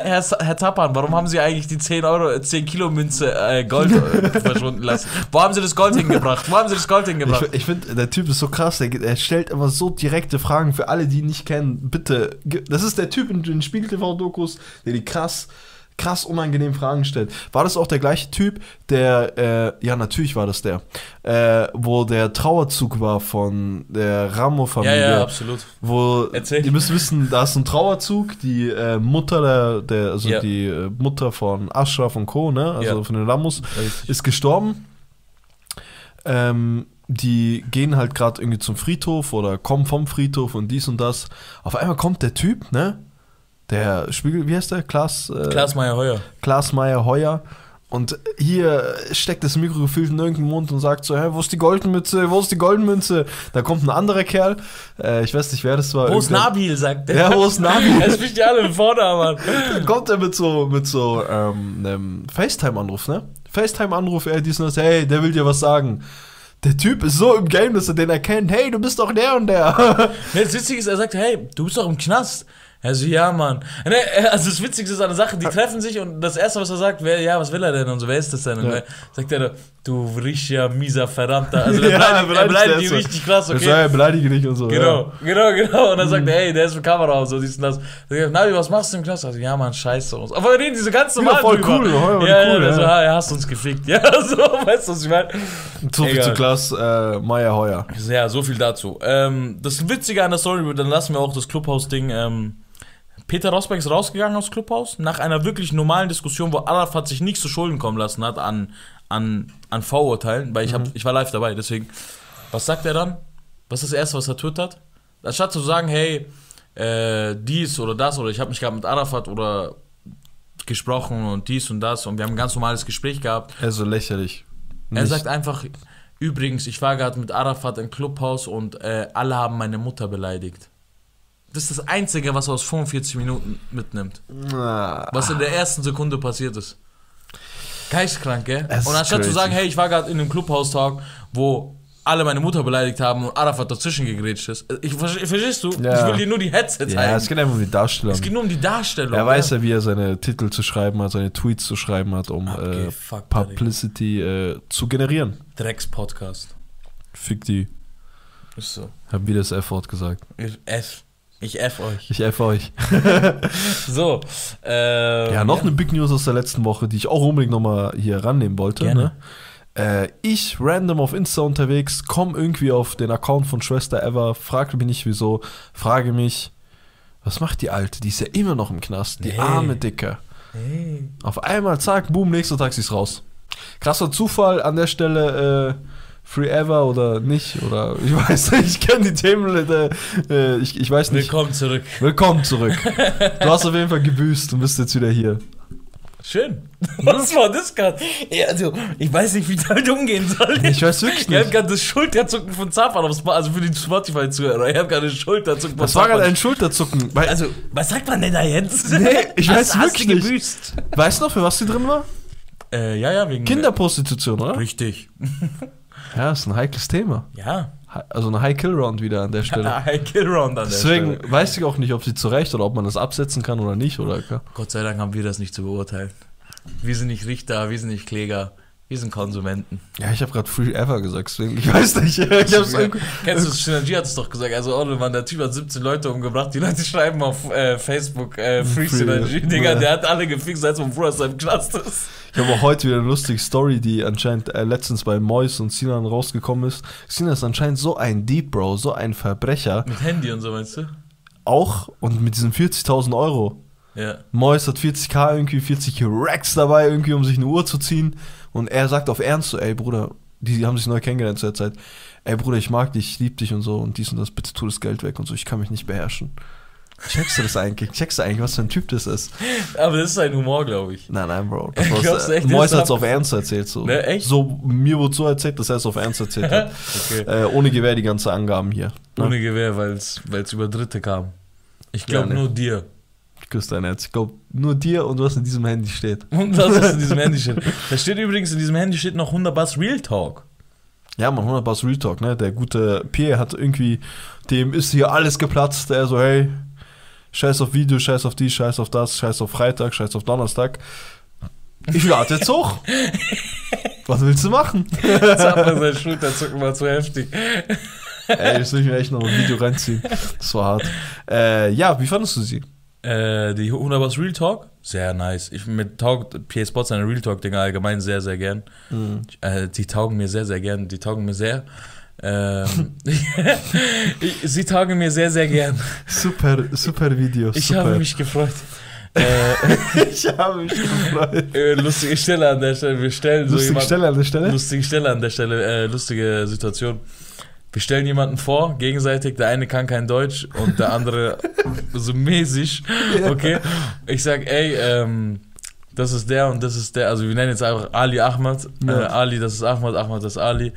Herr, Herr Tappan, warum haben Sie eigentlich die 10 Euro, 10 Kilo Münze äh, Gold äh, verschwunden lassen? Wo haben Sie das Gold hingebracht? Wo haben Sie das Gold Ich, hingebracht? ich finde, der Typ ist so krass, der, geht- er stellt immer so direkte Fragen für alle, die ihn nicht kennen. Bitte, das ist der Typ in den Spiegel-TV-Dokus, der die krass, krass unangenehmen Fragen stellt. War das auch der gleiche Typ, der, äh, ja, natürlich war das der, äh, wo der Trauerzug war von der Ja, Ramo-Familie. ja, absolut. Wo, Erzähl. ihr müsst wissen, da ist ein Trauerzug, die äh, Mutter der, der also Ja. die äh, Mutter von Ashraf und Co., ne, also Ja. von den Ramos, Richtig. ist gestorben. Ähm, die gehen halt gerade irgendwie zum Friedhof oder kommen vom Friedhof und dies und das. Auf einmal kommt der Typ, ne? Der Spiegel, wie heißt der? Klaas, äh, Klaas Meyer-Heuer. Klaas Meyer Heuer. Und hier steckt das Mikro gefühlt in irgendeinem Mund und sagt so, hä, wo ist die Goldmünze, wo ist die Goldmünze? Da kommt ein anderer Kerl, äh, ich weiß nicht, wer das war. Wo ist Nabil, sagt der. Ja, wo ist Nabil? Er spricht ja alle im Vordermann. Dann kommt er mit so, mit so ähm, einem FaceTime-Anruf, ne? FaceTime-Anruf, er dies und das, hey, der will dir was sagen. Der Typ ist so im Game, dass er den erkennt, hey, du bist doch der und der. Das Witzige ist, er sagt, hey, du bist doch im Knast. Er so, ja, Mann. Nee, Also das Witzigste ist eine Sache, die treffen sich und das Erste, was er sagt, wer, ja, was will er denn und so, wer ist das denn? Und Ja. sagt er, du richtiger, mieser, verdammter. Also der Ja, beleidigt, er beleidigt die so. richtig krass, Er okay? hey, beleidige dich und so. Genau, genau, genau. Und dann sagt er, hey, der ist für Kamera und so, dies und das. Sagt Nabi, was machst du im Knast? Also, ja, Mann, scheiße. Und so. Aber wir reden diese ganz normal voll drüber. cool, voll cool, ja, ja, der so, ja. ah, er hast uns gefickt. Ja, so, weißt du, was ich meine? Ja. So viel zu Klaas äh, Meier Heuer. Ja, so viel dazu. Ähm, das Witzige an der Story, dann lassen wir auch das Clubhaus-Ding. Ähm, Peter Rosberg ist rausgegangen aus Clubhaus nach einer wirklich normalen Diskussion, wo Arafat sich nicht zu Schulden kommen lassen hat an, an, an Vorurteilen, weil ich, hab, ich war live dabei, deswegen. Was sagt er dann? Was ist das Erste, was er twittert? Anstatt zu sagen, hey, äh, dies oder das oder ich habe mich gerade mit Arafat oder gesprochen und dies und das und wir haben ein ganz normales Gespräch gehabt, Also lächerlich. er Nicht. sagt einfach, übrigens, ich war gerade mit Arafat im Clubhaus und äh, alle haben meine Mutter beleidigt. Das ist das Einzige, was er aus 45 Minuten mitnimmt. Ah. Was in der ersten Sekunde passiert ist. Geistkrank, gell? Es und anstatt zu sagen, hey, ich war gerade in einem Clubhaus-Talk, wo alle meine Mutter beleidigt haben und Arafat dazwischen gegrätscht ist. Ich, verste- verstehst du? Ja. Ich will dir nur die Headset zeigen. Ja, es geht einfach um die Darstellung. es geht nur um die Darstellung. Er weiß ja. wie er seine Titel zu schreiben hat, seine Tweets zu schreiben hat, um äh, Publicity äh, zu generieren. Drecks-Podcast. Fick die. Ist so. Hab wieder das F-Wort gesagt. F. Ich F euch. Ich F euch. So. Äh, Ja, noch eine Big News aus der letzten Woche, die ich auch unbedingt nochmal hier rannehmen wollte. Gerne. Ne? Äh, ich, random auf Insta unterwegs, komme irgendwie auf den Account von Schwester Eva, frage mich nicht wieso, frage mich, was macht die Alte? Die ist ja immer noch im Knast, die Nee. arme Dicke. Hey. Auf einmal, zack, boom, nächster Tag sie ist raus. Krasser Zufall an der Stelle, äh, Free Ever oder nicht, oder ich weiß nicht, ich kenne die Themen, äh, äh, ich, ich weiß nicht. Willkommen zurück. Willkommen zurück. Du hast auf jeden Fall gebüßt und bist jetzt wieder hier. Schön. Was war das gerade? Ja, also, ich weiß nicht, wie ich damit umgehen soll. Ich weiß wirklich Ich habe nicht. gerade das Schulterzucken von Zapan aufs also für die Spotify-Zuhörer. Ich habe gerade das Schulterzucken von Das war gerade ein Schulterzucken. Also, was sagt man denn da jetzt? Nee, ich weiß hast, wirklich hast du nicht. gebüßt? weißt du noch, für was die drin war? Äh, ja, ja, wegen. Kinderprostitution, oder? Richtig. Ja, ist ein heikles Thema. Ja. Also eine High-Kill-Round wieder an der Stelle. High Kill Round an der Deswegen Stelle. weiß ich auch nicht, ob sie zurecht oder ob man das absetzen kann oder nicht. Oder Gott sei Dank haben wir das nicht zu beurteilen. Wir sind nicht Richter, wir sind nicht Kläger, wir sind Konsumenten. ja, ich habe gerade Free Ever gesagt, deswegen ich weiß nicht. Ich hab's irgendwie- Kennst du, Synergie hat es doch gesagt, also oh Mann, der Typ hat 17 Leute umgebracht, die Leute schreiben auf äh, Facebook äh, Free Free, Synergy, Digga, ja. der hat alle gefixt, als Bruder aus seinem Knast ist. Ich habe auch heute wieder eine lustige Story, die anscheinend äh, letztens bei Mois und Sinan rausgekommen ist. Sinan ist anscheinend so ein Deep Bro, so ein Verbrecher. Mit Handy und so, meinst du? Auch und mit diesen 40.000 Euro. Ja. Mois hat 40k, irgendwie 40 Racks dabei, irgendwie, um sich eine Uhr zu ziehen. Und er sagt auf Ernst so, ey Bruder, die haben sich neu kennengelernt zu der Zeit. Ey Bruder, ich mag dich, ich lieb dich und so und dies und das, bitte tu das Geld weg und so, ich kann mich nicht beherrschen. Checkst du das eigentlich? Checkst du eigentlich, was für ein Typ das ist? Aber das ist sein Humor, glaube ich. Nein, nein, Bro. Das war's, äh, Mois hat es auf Ernst erzählt. So. Ne, echt? so mir wurde so erzählt, dass er es auf Ernst erzählt hat. Okay. äh, ohne Gewehr die ganzen Angaben hier. Ne? Ohne Gewehr, weil es über Dritte kam. Ich glaube Ja, ne. nur dir. Ich küsse dein Herz. Ich glaube, nur dir und was in diesem Handy steht. Und das ist in diesem Handy steht. Da steht übrigens, in diesem Handy steht noch 100 Bass Real Talk. Ja, man, 100 Bass Real Talk, ne? Der gute Pierre hat irgendwie, dem ist hier alles geplatzt. Der so, hey, scheiß auf Video, scheiß auf dies, scheiß auf das, scheiß auf Freitag, scheiß auf Donnerstag. Ich lade jetzt hoch. Was willst du machen? Zappel sein Schulterzucken war zu heftig. Ey, jetzt will ich mir echt noch ein Video reinziehen. Das war hart. Äh, ja, wie fandest du sie? Äh, die 100 Bass Real Talk, sehr nice. Ich mit taugt PS Sports seine Real Talk Dinger allgemein sehr, sehr gern. Äh, die taugen mir sehr, sehr gern. Die taugen mir sehr. Ähm, sie taugen mir sehr, sehr gern. Super, super Video. Ich super. habe mich gefreut. Äh, ich habe mich gefreut. äh, lustige Stelle an der Stelle. Wir stellen so Lustige jemanden- Stelle an der Stelle. Lustige Stelle an der Stelle, äh, lustige Situation. Wir stellen jemanden vor, gegenseitig, der eine kann kein Deutsch und der andere so mäßig, okay? Ich sag, ey, ähm, das ist der und das ist der. Also wir nennen jetzt einfach Ali Ahmad. Äh, Ali, das ist Ahmad, Ahmad, das ist Ali.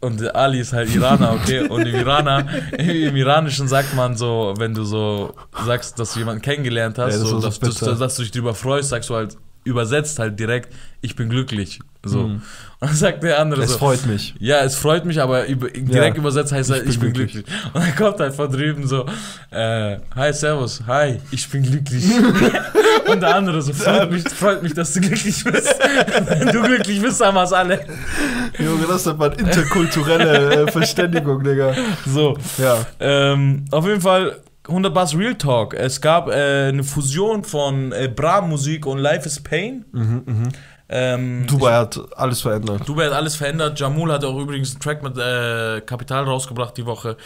Und Ali ist halt Iraner, okay? Und im Iraner, im Iranischen sagt man so, wenn du so sagst, dass du jemanden kennengelernt hast, Ja, das so, dass, dass, dass du dich drüber freust, sagst du halt, übersetzt halt direkt, ich bin glücklich. So. Mhm. Und dann sagt der andere Es so, freut mich. ja, es freut mich, aber direkt übersetzt heißt ich halt, ich bin bin glücklich. Und dann kommt halt von drüben so, äh, hi, servus, hi, ich bin glücklich. Und der andere so, freut mich, freut mich, dass du glücklich bist. Wenn du glücklich bist, haben wir es alle. Junge, das ist mal interkulturelle äh, Verständigung, Digga. So, Ja. ähm, auf jeden Fall 100 Bars Real Talk. Es gab äh, eine Fusion von äh, Bra-Musik und Life is Pain. Mhm, mhm. Ähm, Dubai hat alles verändert. Dubai hat alles verändert. Jamul hat auch übrigens einen Track mit äh, Kapital rausgebracht die Woche.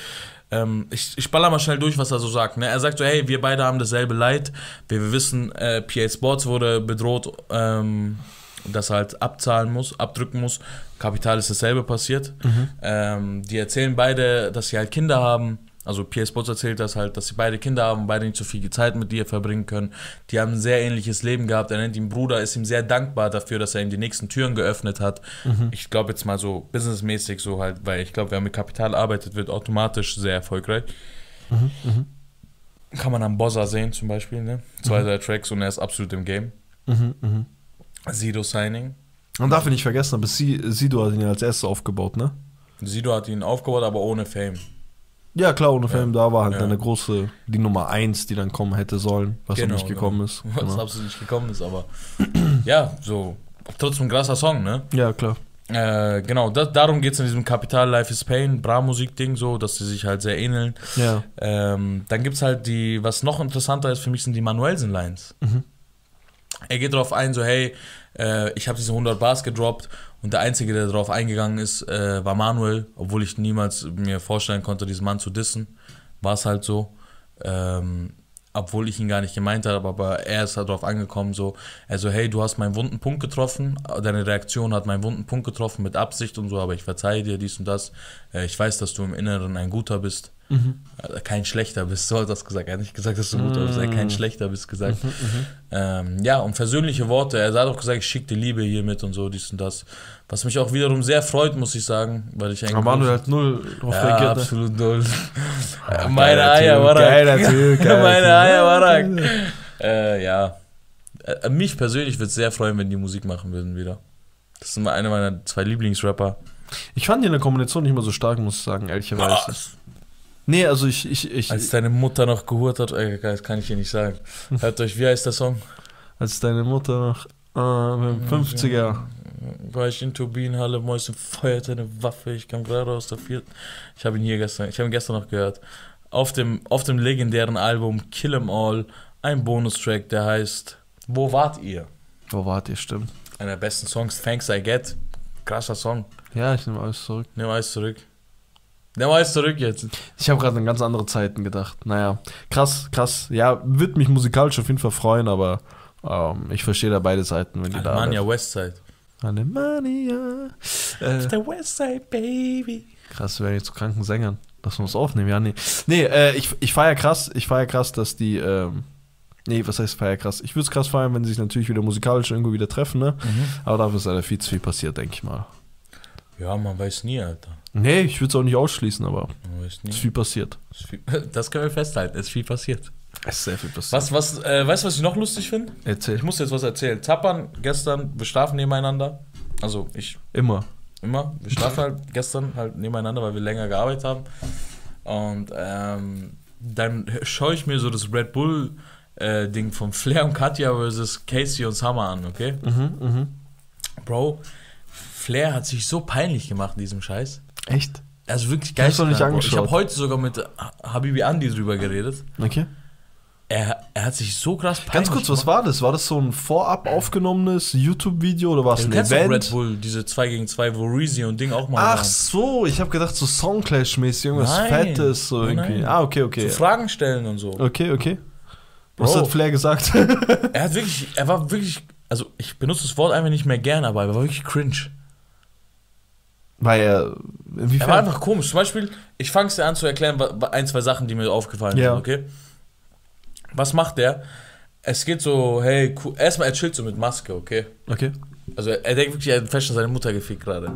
Ähm, ich, ich baller mal schnell durch, was er so sagt. Ne? Er sagt so, hey, wir beide haben dasselbe Leid. Wir, wir wissen, äh, PA Sports wurde bedroht, ähm, dass er halt abzahlen muss, abdrücken muss. Kapital ist dasselbe passiert. Ähm, die erzählen beide, dass sie halt Kinder haben. Also PA Sports erzählt das halt, dass sie beide Kinder haben, beide nicht so viel Zeit mit dir verbringen können. Die haben ein sehr ähnliches Leben gehabt. Er nennt ihn Bruder, ist ihm sehr dankbar dafür, dass er ihm die nächsten Türen geöffnet hat. Ich glaube jetzt mal so businessmäßig so halt, weil ich glaube, wer mit Kapital arbeitet, wird automatisch sehr erfolgreich. Kann man am Bossa sehen zum Beispiel, ne? Zwei, drei Tracks und er ist absolut im Game. Mhm, mhm. Sido Signing. Und darf ich nicht vergessen, aber Si- Sido hat ihn als erstes aufgebaut, ne? Sido hat ihn aufgebaut, aber ohne Fame. Ja, klar, ohne Film, da war halt Ja. eine große, die Nummer 1, die dann kommen hätte sollen, was Genau, nicht gekommen ist. Was Genau. absolut nicht gekommen ist, aber ja, so trotzdem ein krasser Song, ne? Ja, klar. Äh, genau, das, darum geht es in diesem Kapital Life is Pain, Bra-Musik-Ding so, dass sie sich halt sehr ähneln. Ja. Ähm, dann gibt es halt die, was noch interessanter ist für mich, sind die Manuelsen-Lines. Mhm. Er geht darauf ein, so, hey, äh, ich habe diese 100 Bars gedroppt und der Einzige, der darauf eingegangen ist, äh, war Manuel, obwohl ich niemals mir vorstellen konnte, diesen Mann zu dissen. War es halt so. Ähm, obwohl ich ihn gar nicht gemeint habe, aber er ist halt darauf angekommen, so, er so, hey, du hast meinen wunden Punkt getroffen, deine Reaktion hat meinen wunden Punkt getroffen mit Absicht und so, aber ich verzeihe dir dies und das. Äh, ich weiß, dass du im Inneren ein Guter bist. Mhm. Äh, kein schlechter bist, so hat das gesagt. Er hat nicht gesagt, dass du gut bist, er hat kein schlechter bist gesagt. Mhm, Ähm, ja, und versöhnliche Worte. Er hat auch gesagt, ich schicke dir Liebe hiermit und so, dies und das. Was mich auch wiederum sehr freut, muss ich sagen, weil ich eigentlich. Aber Manuel hat null drauf ja, reagiert. ne? absolut null. Ja, Meine geiler Eier, Warak. Meine. Eier, Warak. Äh, ja. Äh, mich persönlich würde es sehr freuen, wenn die Musik machen würden wieder. Das sind einer meiner zwei Lieblingsrapper. Ich fand die in der Kombination nicht mehr so stark, muss ich sagen, ehrlicherweise. Nee, also ich, ich, ich Als deine Mutter noch gehurt hat, äh, das kann ich dir nicht sagen. Hört euch, wie heißt der Song? als deine Mutter noch äh, im 50er. War ich in Turbinenhalle, Mäuse feuerte eine Waffe, ich kam gerade aus der vierten. Ich habe ihn hier gestern, ich habe ihn gestern noch gehört. Auf dem, auf dem legendären Album Kill 'em All ein Bonustrack, der heißt Wo wart ihr? Wo wart ihr, stimmt. Einer der besten Songs, Thanks I Get. Krasser Song. Ja, ich nehme alles zurück. Nimm alles zurück. Nimm alles zurück jetzt. Ich habe gerade an ganz andere Zeiten gedacht. Naja, krass, krass. Ja, wird mich musikalisch auf jeden Fall freuen, aber ähm, ich verstehe da beide Seiten, wenn die da Westside. Alemania. Äh, The Westside Baby. krass, wir werden jetzt zu kranken Sängern. Lass uns aufnehmen, ja, nee. Nee, äh, ich, ich feier krass, ich feier krass, dass die, ähm, nee, was heißt feier krass? Ich würde es krass feiern, wenn sie sich natürlich wieder musikalisch irgendwo wieder treffen, ne? Aber dafür ist leider viel zu viel passiert, denke ich mal. Ja, man weiß nie, Alter. Nee, ich würde es auch nicht ausschließen, aber es ist viel passiert. Das können wir festhalten, es ist viel passiert. Es ist sehr viel passiert. Was, was, äh, weißt du, was ich noch lustig finde? Erzähl. Ich muss jetzt was erzählen. Zappern gestern, wir schlafen nebeneinander. Also ich Immer. immer. Wir schlafen halt gestern halt nebeneinander, weil wir länger gearbeitet haben. Und ähm, dann schaue ich mir so das Red Bull äh, Ding von Flair und Katja versus Casey und Summer an, okay? Mhm, mhm. Bro, Flair hat sich so peinlich gemacht in diesem Scheiß. Echt? Also wirklich du geil. Ich habe heute sogar mit Habibi Andi drüber geredet. Okay. Er, er hat sich so krass peinlich Ganz kurz, was war das? War das so ein vorab aufgenommenes YouTube-Video oder war es Du ein kennst doch Red Event? Bull, diese 2 gegen 2, wo Reezy und Ding auch mal Ach waren. so, ich habe gedacht, so Soundclash-mäßig, irgendwas Nein. Fettes, so irgendwie. nein. Ah, okay, okay. So Fragen stellen und so. Okay, okay. Was Bro. hat Flair gesagt? Er hat wirklich, er war wirklich, also ich benutze das Wort einfach nicht mehr gerne, aber er war wirklich cringe. War er, Er war inwiefern? einfach komisch. Zum Beispiel, ich fange es dir an zu erklären, ein, zwei Sachen, die mir aufgefallen Ja. sind, okay? Was macht der? es geht so, hey, cool. erstmal er chillt so mit Maske, okay? Okay. Also er, er denkt wirklich, er hat fest seine Mutter gefickt gerade.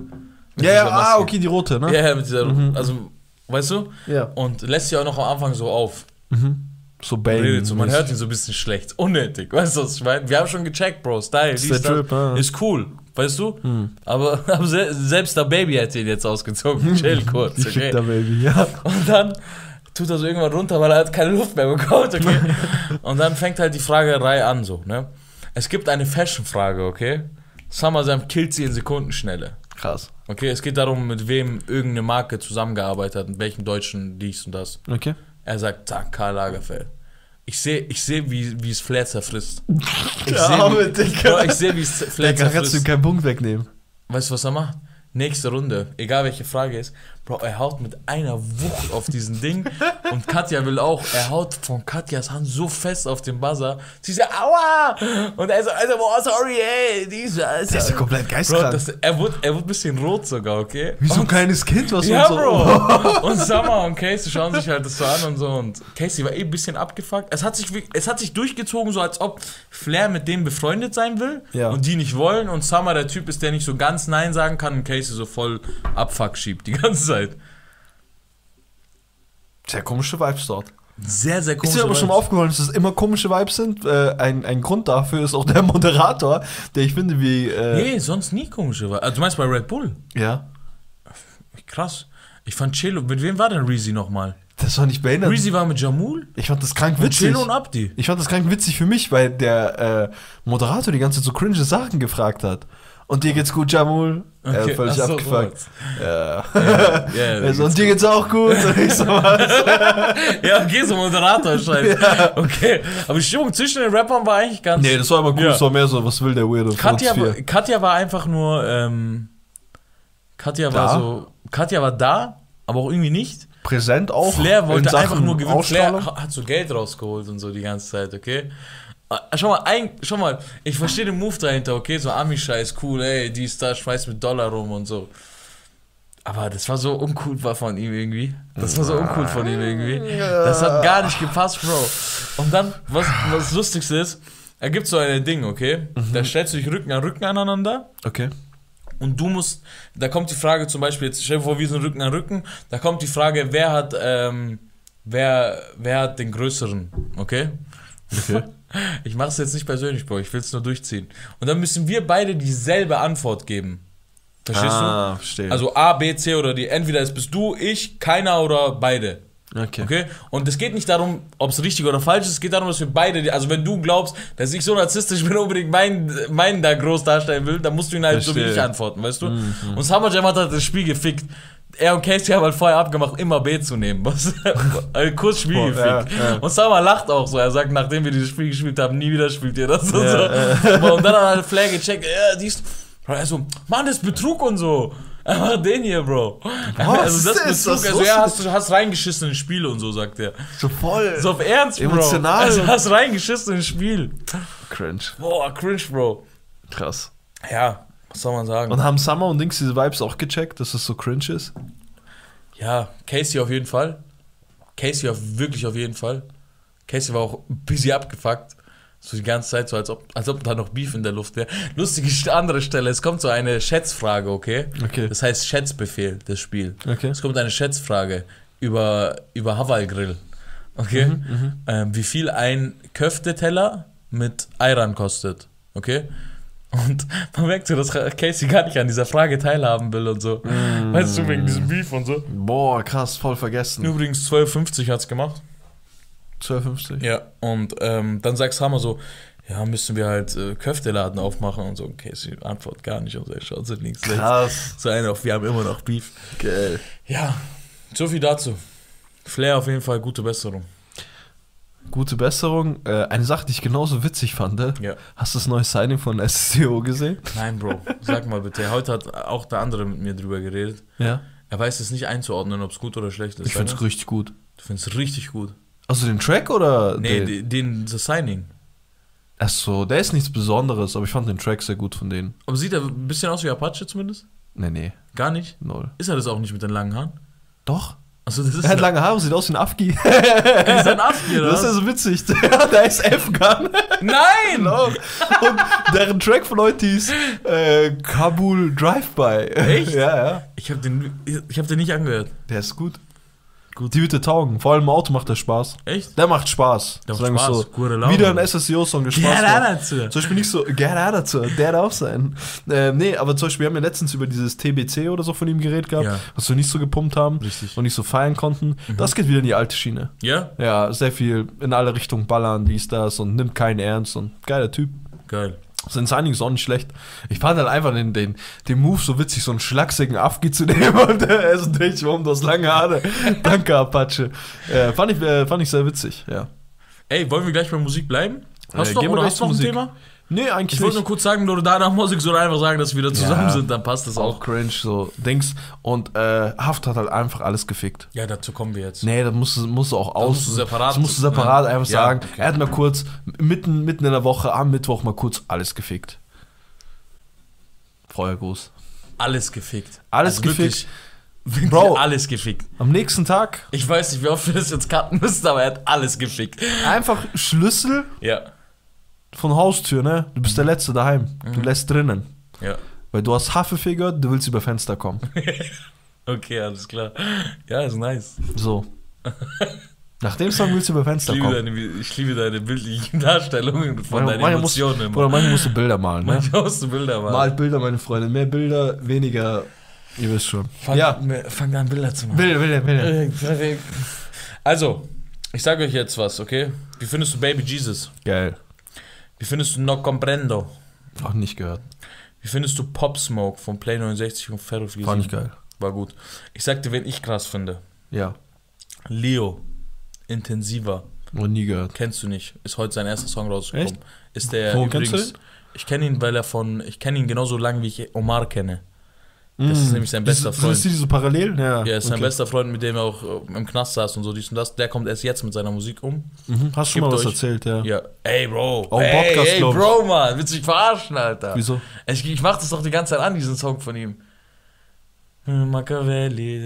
Ja, ja, ah, okay, die rote, ne? Ja, ja, mit dieser, Mhm. also, weißt du? Ja. Und lässt sich auch noch am Anfang so auf. Mhm. So Bane. So, man hört ihn so ein bisschen schlecht. Unnötig, weißt du, was ich meine? Wir haben schon gecheckt, Bro, Style, Ist der. Trip, ah. ist cool, weißt du? Hm. Aber, aber se selbst der Baby hat ihn jetzt ausgezogen. Chill kurz, okay? Ficker Baby, ja. Und dann tut er so irgendwann runter, weil er hat keine Luft mehr bekommen, okay? Und dann fängt halt die Fragerei an, so, ne? Es gibt eine Fashion-Frage, okay? Summer Sam killt sie in Sekundenschnelle. Krass. Okay, es geht darum, mit wem irgendeine Marke zusammengearbeitet hat, mit welchem Deutschen dies und das. Okay. Er sagt, zack, Karl Lagerfeld. Ich sehe, ich seh, wie, wie es Flair zerfrisst. Ich Der sehe, Digga. Ich seh, wie es Flair Der kannst du ihm zerfrisst. keinen Punkt wegnehmen. Weißt du, was er macht? Nächste Runde, egal welche Frage ist, Bro, er haut mit einer Wucht auf diesen Ding und Katja will auch, er haut von Katjas Hand so fest auf den Buzzer. Sie sagt, aua! Und er so, also, boah, sorry, ey, diese, Der ist ja komplett Bro, geistkrank. das, er, wurde, er ein bisschen rot sogar, okay? Wie so ein kleines Kind, was Ja, so. Bro. Und Summer und Casey schauen sich halt das so an und so. Und Casey war eh ein bisschen abgefuckt. Es hat sich, es hat sich durchgezogen, so als ob Flair mit dem befreundet sein will Ja. und die nicht wollen. Und Summer der Typ ist, der nicht so ganz Nein sagen kann und Casey so voll Abfuck schiebt die ganze Zeit. Sehr komische Vibes dort. Sehr, sehr Ist komisch. dir aber schon mal aufgefallen, dass es immer komische Vibes sind? Äh, ein, ein Grund dafür ist auch der Moderator, der ich finde wie. Äh, Nee, sonst nie komische. Also, du meinst bei Red Bull? Ja. Krass. Ich fand Chelo. Mit wem war denn Reezy nochmal? Das war nicht behindert. Reezy war mit Jamul? Ich fand das krank witzig. Chelo und Abdi. Ich fand das krank witzig für mich, weil der äh, Moderator die ganze Zeit so cringe Sachen gefragt hat. Und dir geht's gut, Jamul? er Okay, hat völlig so, abgefuckt. Ja. Ja, ja, Also, und dir geht's auch gut? Und so, was? Ja, okay, so Moderator scheiße. Okay, aber die Stimmung zwischen den Rappern war eigentlich ganz. Nee, das war aber gut. Ja. Das war mehr so, was will der Weirdo? Katja, war-? Katja war einfach nur. Ähm, Katja war Da? so. Katja war da, aber auch irgendwie nicht. Präsent auch. Flair wollte einfach nur gewinnen. Flair hat so Geld rausgeholt und so die ganze Zeit, okay? Ah, Schau mal, ein, schau mal, ich verstehe den Move dahinter, okay? So Ami-Scheiß, cool, ey, die da schmeißt mit Dollar rum und so. Aber das war so uncool war von ihm irgendwie. Das war so uncool von ihm irgendwie. Das hat gar nicht gepasst, Bro. Und dann, was, was das Lustigste ist, er gibt so ein Ding, okay? Da stellst du dich Rücken an Rücken aneinander Okay. und du musst, da kommt die Frage zum Beispiel, jetzt stell dir vor, wir sind Rücken an Rücken, da kommt die Frage, wer hat, ähm, wer, wer hat den größeren, okay? Okay. Ich mache es jetzt nicht persönlich, Bro, ich will es nur durchziehen. Und dann müssen wir beide dieselbe Antwort geben. Verstehst ah, verstehe. du? Also A, B, C oder D. Entweder es bist du, ich, keiner oder beide. okay. Okay? Und es geht nicht darum, ob es richtig oder falsch ist, es geht darum, dass wir beide, also wenn du glaubst, dass ich so narzisstisch bin, unbedingt meinen, meinen da groß darstellen will, dann musst du ihn halt so wie Verstehe. Mhm, ich antworten, weißt du? Und Summer Jam hat halt das Spiel gefickt. Er und Casey haben halt vorher abgemacht, immer B zu nehmen. Was, kurz Spiel ja, ja. Und Summer lacht auch so. Er sagt, nachdem wir dieses Spiel gespielt haben, nie wieder spielt ihr das. Und, Ja, so. und dann hat halt Flair gecheckt, ja, dies. Bro, er so, Mann, das ist Betrug und so. Er macht den hier, Bro. also das ist ist? Betrug. Das Also ja, hast du hast reingeschissen ins Spiel und so, sagt er. So voll. So auf Ernst, Bro. Emotional. Also hast reingeschissen ins Spiel. cringe. Boah, cringe, Bro. Krass. Ja, was soll man sagen? Und haben Summer und Dings diese Vibes auch gecheckt, dass es so cringe ist? Ja, Casey auf jeden Fall. Casey auf, wirklich auf jeden Fall. Casey war auch ein bisschen abgefuckt. So die ganze Zeit, so als ob, als ob da noch Beef in der Luft wäre. Lustige St- andere Stelle, es kommt so eine Schätzfrage, okay? Okay. Das heißt Schätzbefehl, das Spiel. Okay. Es kommt eine Schätzfrage über, über Hawaii Grill. Okay? Mhm, ähm, wie viel ein Köfteteller mit Ayran kostet. Okay? Und man merkt so, dass Casey gar nicht an dieser Frage teilhaben will und so. Mhm. Weißt du, wegen diesem Beef und so. Boah, krass, voll vergessen. Übrigens 12,50 hat's gemacht. 12,50. Ja. Und ähm, dann sagt Hammer so, ja, müssen wir halt äh, Köfteladen aufmachen und so. Und Casey antwortet gar nicht und so, er schaut so links, rechts. Krass. So einer auf, wir haben immer noch Beef. Geil. Ja, so viel dazu. Flair auf jeden Fall gute Besserung. Gute Besserung. Äh, eine Sache, die ich genauso witzig fand. Ja. Hast du das neue Signing von SCO gesehen? Nein, Bro, sag mal bitte. Heute hat auch der andere mit mir drüber geredet. Ja. Er weiß es nicht einzuordnen, ob es gut oder schlecht ist. Ich find's Weißt du? richtig gut. Du findest es richtig gut. Also den Track oder? Nee, den? den, das Signing. Achso, der ist nichts Besonderes, aber ich fand den Track sehr gut von denen. Aber sieht er ein bisschen aus wie Apache zumindest? Nee, nee, Gar nicht? null. Ist er das auch nicht mit den langen Haaren? Doch? Achso, das ist Er hat lange Haare, sieht aus wie ein Afgi. ist ein Afgir, oder Das ist ja so witzig. Der ist F-Gun. Nein! Genau. Und deren Track von heute hieß äh, Kabul Drive-By. Echt? Ja, ja. Ich habe den, ich hab den nicht angehört. Der ist gut. Gut. Die Hütte taugen. Vor allem im Auto macht der Spaß. Echt? Der macht Spaß. Der macht Spaß. So. Wieder ein SSIO-Song, der Spaß macht. Zum Beispiel nicht so, gerne dazu, der darf sein. Ähm, nee, aber zum Beispiel, wir haben ja letztens über dieses TBC oder so von ihm geredet gehabt, Ja. was wir nicht so gepumpt haben Richtig. und nicht so feiern konnten. Das geht wieder in die alte Schiene. Ja? Ja, sehr viel in alle Richtungen ballern, dies, das und nimmt keinen ernst und geiler Typ. Geil. Sein Signing ist auch nicht schlecht. Ich fand halt einfach den, den, den Move so witzig, so einen schlagsigen Afgi zu nehmen und er ist nicht, warum du hast lange Haare. Danke, Apache. Äh, fand, ich, äh, fand ich sehr witzig, ja. Ey, wollen wir gleich bei Musik bleiben? Hast Äh, du noch, oder hast noch ein Thema? Nee, eigentlich Ich wollte nur kurz sagen, oder danach Musik, sondern einfach sagen, dass wir wieder zusammen Ja. sind, dann passt das Auch auch. cringe, so Dings. Und äh, Haft hat halt einfach alles gefickt. Ja, dazu kommen wir jetzt. Nee, das musst du, musst du auch aus. musst du separat- Das musst du separat Ja. einfach Ja, sagen. okay. Er hat mal kurz, mitten, mitten in der Woche, am Mittwoch mal kurz alles gefickt. Feuergruß. Alles gefickt. Alles gefickt. Wirklich, wirklich Bro. alles gefickt. Am nächsten Tag Ich weiß nicht, wie oft wir das jetzt cutten müssen, aber er hat alles gefickt. einfach Schlüssel Ja, von Haustür, ne? Du bist der Letzte daheim. Mhm. Du lässt drinnen. ja. Weil du hast Haffefee gehört, du willst über Fenster kommen. Okay, alles klar. Ja, ist nice. So. Nach dem Song willst du über Ich Fenster liebe, kommen. deine, ich liebe deine bildlichen Darstellungen von Manchmal- deinen manchmal musst- Emotionen immer. Oder manchmal musst du Bilder malen, ne? Manchmal hast du Bilder mal. Malt Bilder, meine Freunde. Mehr Bilder, weniger. Ihr wisst schon. Fang, ja. fang an, Bilder zu machen. Bilder, Bilder, Bilder. Also, ich sage euch jetzt was, okay? Wie findest du Baby Jesus? Geil. Wie findest du No Comprendo? Auch nicht gehört. Wie findest du Pop Smoke von Play 69 und Ferro? Fand ich geil. War gut. Ich sag dir, wen ich krass finde. Ja. Leo. Intensiver. Noch nie gehört. Kennst du nicht. Ist heute sein erster Song rausgekommen. Echt? Ist der Wo übrigens. kennst du? Ich kenne ihn, weil er von. Ich kenne ihn genauso lange, wie ich Omar kenne. Das ist nämlich sein bester Diese- Freund. Sind die so parallel? Ja. Ja, ist sein okay. bester Freund, mit dem er auch äh, im Knast saß und so dies und das. Der kommt erst jetzt mit seiner Musik um. Mhm. Hast schon mal was euch- erzählt, ja. Ja. Ey, Bro. Auch ey, Podcast, ey. Bro, Mann. Willst du mich verarschen, Alter? Wieso? Ich, ich mach das doch die ganze Zeit an, diesen Song von ihm. Machiavelli,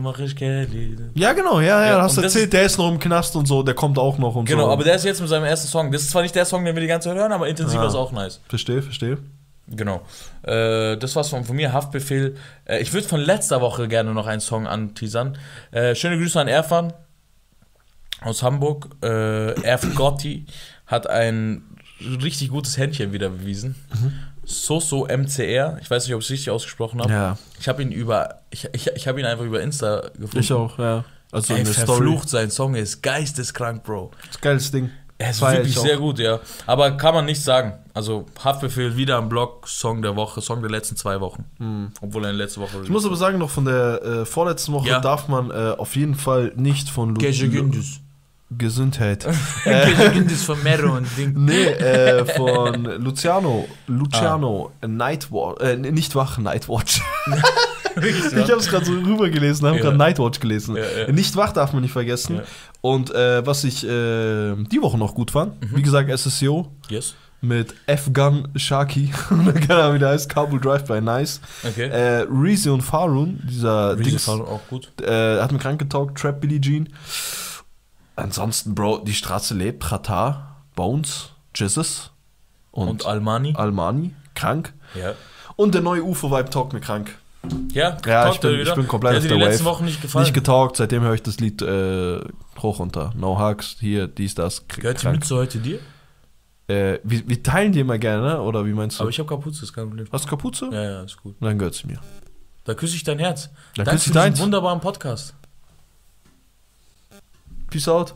mach ich Kelly. Ja, genau, ja, ja, Ja, hast das erzählt, der ist noch im Knast und so, der kommt auch noch und Genau, so. aber der ist jetzt mit seinem ersten Song. Das ist zwar nicht der Song, den wir die ganze Zeit hören, aber intensiver Ja. ist auch nice. Verstehe, verstehe. Genau. Äh, das war's von, von mir, Haftbefehl. Äh, ich würde von letzter Woche gerne noch einen Song anteasern. Äh, schöne Grüße an Erfan aus Hamburg. Äh, Erf Gotti hat ein richtig gutes Händchen wieder bewiesen. Soso MCR. Ich weiß nicht, ob ich es richtig ausgesprochen habe. Ja, Ich habe ihn über, ich, ich, ich habe ihn einfach über Insta gefunden. ich auch, ja. Also Ey, der Story. verflucht, sein Song ist geisteskrank, Bro. Das geiles Ding. Er ist wirklich sehr gut, ja. Aber kann man nicht sagen. Also Haftbefehl wieder am Blog, Song der Woche, Song der letzten zwei Wochen. Obwohl er in letzte Woche. Ich muss aber sagen, noch von der äh, vorletzten Woche Ja. darf man äh, auf jeden Fall nicht von Lu Gündüz. Gesundheit. Gündüz von Mero und Ding. nee, äh, von Luciano. Luciano, Nightwatch. Äh, nee, nicht wach, Nightwatch. ich habe es gerade so rübergelesen, habe Ja. gerade Nightwatch gelesen. Ja, ja. Nicht wach darf man nicht vergessen. Und äh, was ich äh, die Woche noch gut fand, Mhm. wie gesagt, SSCO Yes. mit F-Gun Sharky, keine Ahnung, wie der heißt, Kabul Drive-By, nice. Okay. Äh, Reezy und Farun, dieser Reezy Dings, Farun auch gut. äh, hat mir krank getaugt, Trap Billie Jean. Ansonsten, Bro, die Straße lebt, Qatar, Bones, Jesus und, Und, Almani. Almani, krank. ja. Und der neue UFO-Vibe taugt mir krank. Ja, Ja, ich bin- ich bin komplett der auf dir die der letzten Wave. Wochen nicht gefallen. Nicht getaugt, seitdem höre ich das Lied äh, hoch runter. No Hugs, hier, dies, das. Gehört die. Mütze heute dir? Äh, wir, wir teilen die immer gerne, ne? oder wie meinst du? Aber ich habe Kapuze, ist kein Problem. Hast du Kapuze? Ja, ja, ist gut. Dann gehört sie mir. Da küsse ich dein Herz. Dann Danke küsse ich deins. wunderbaren Podcast. Peace out.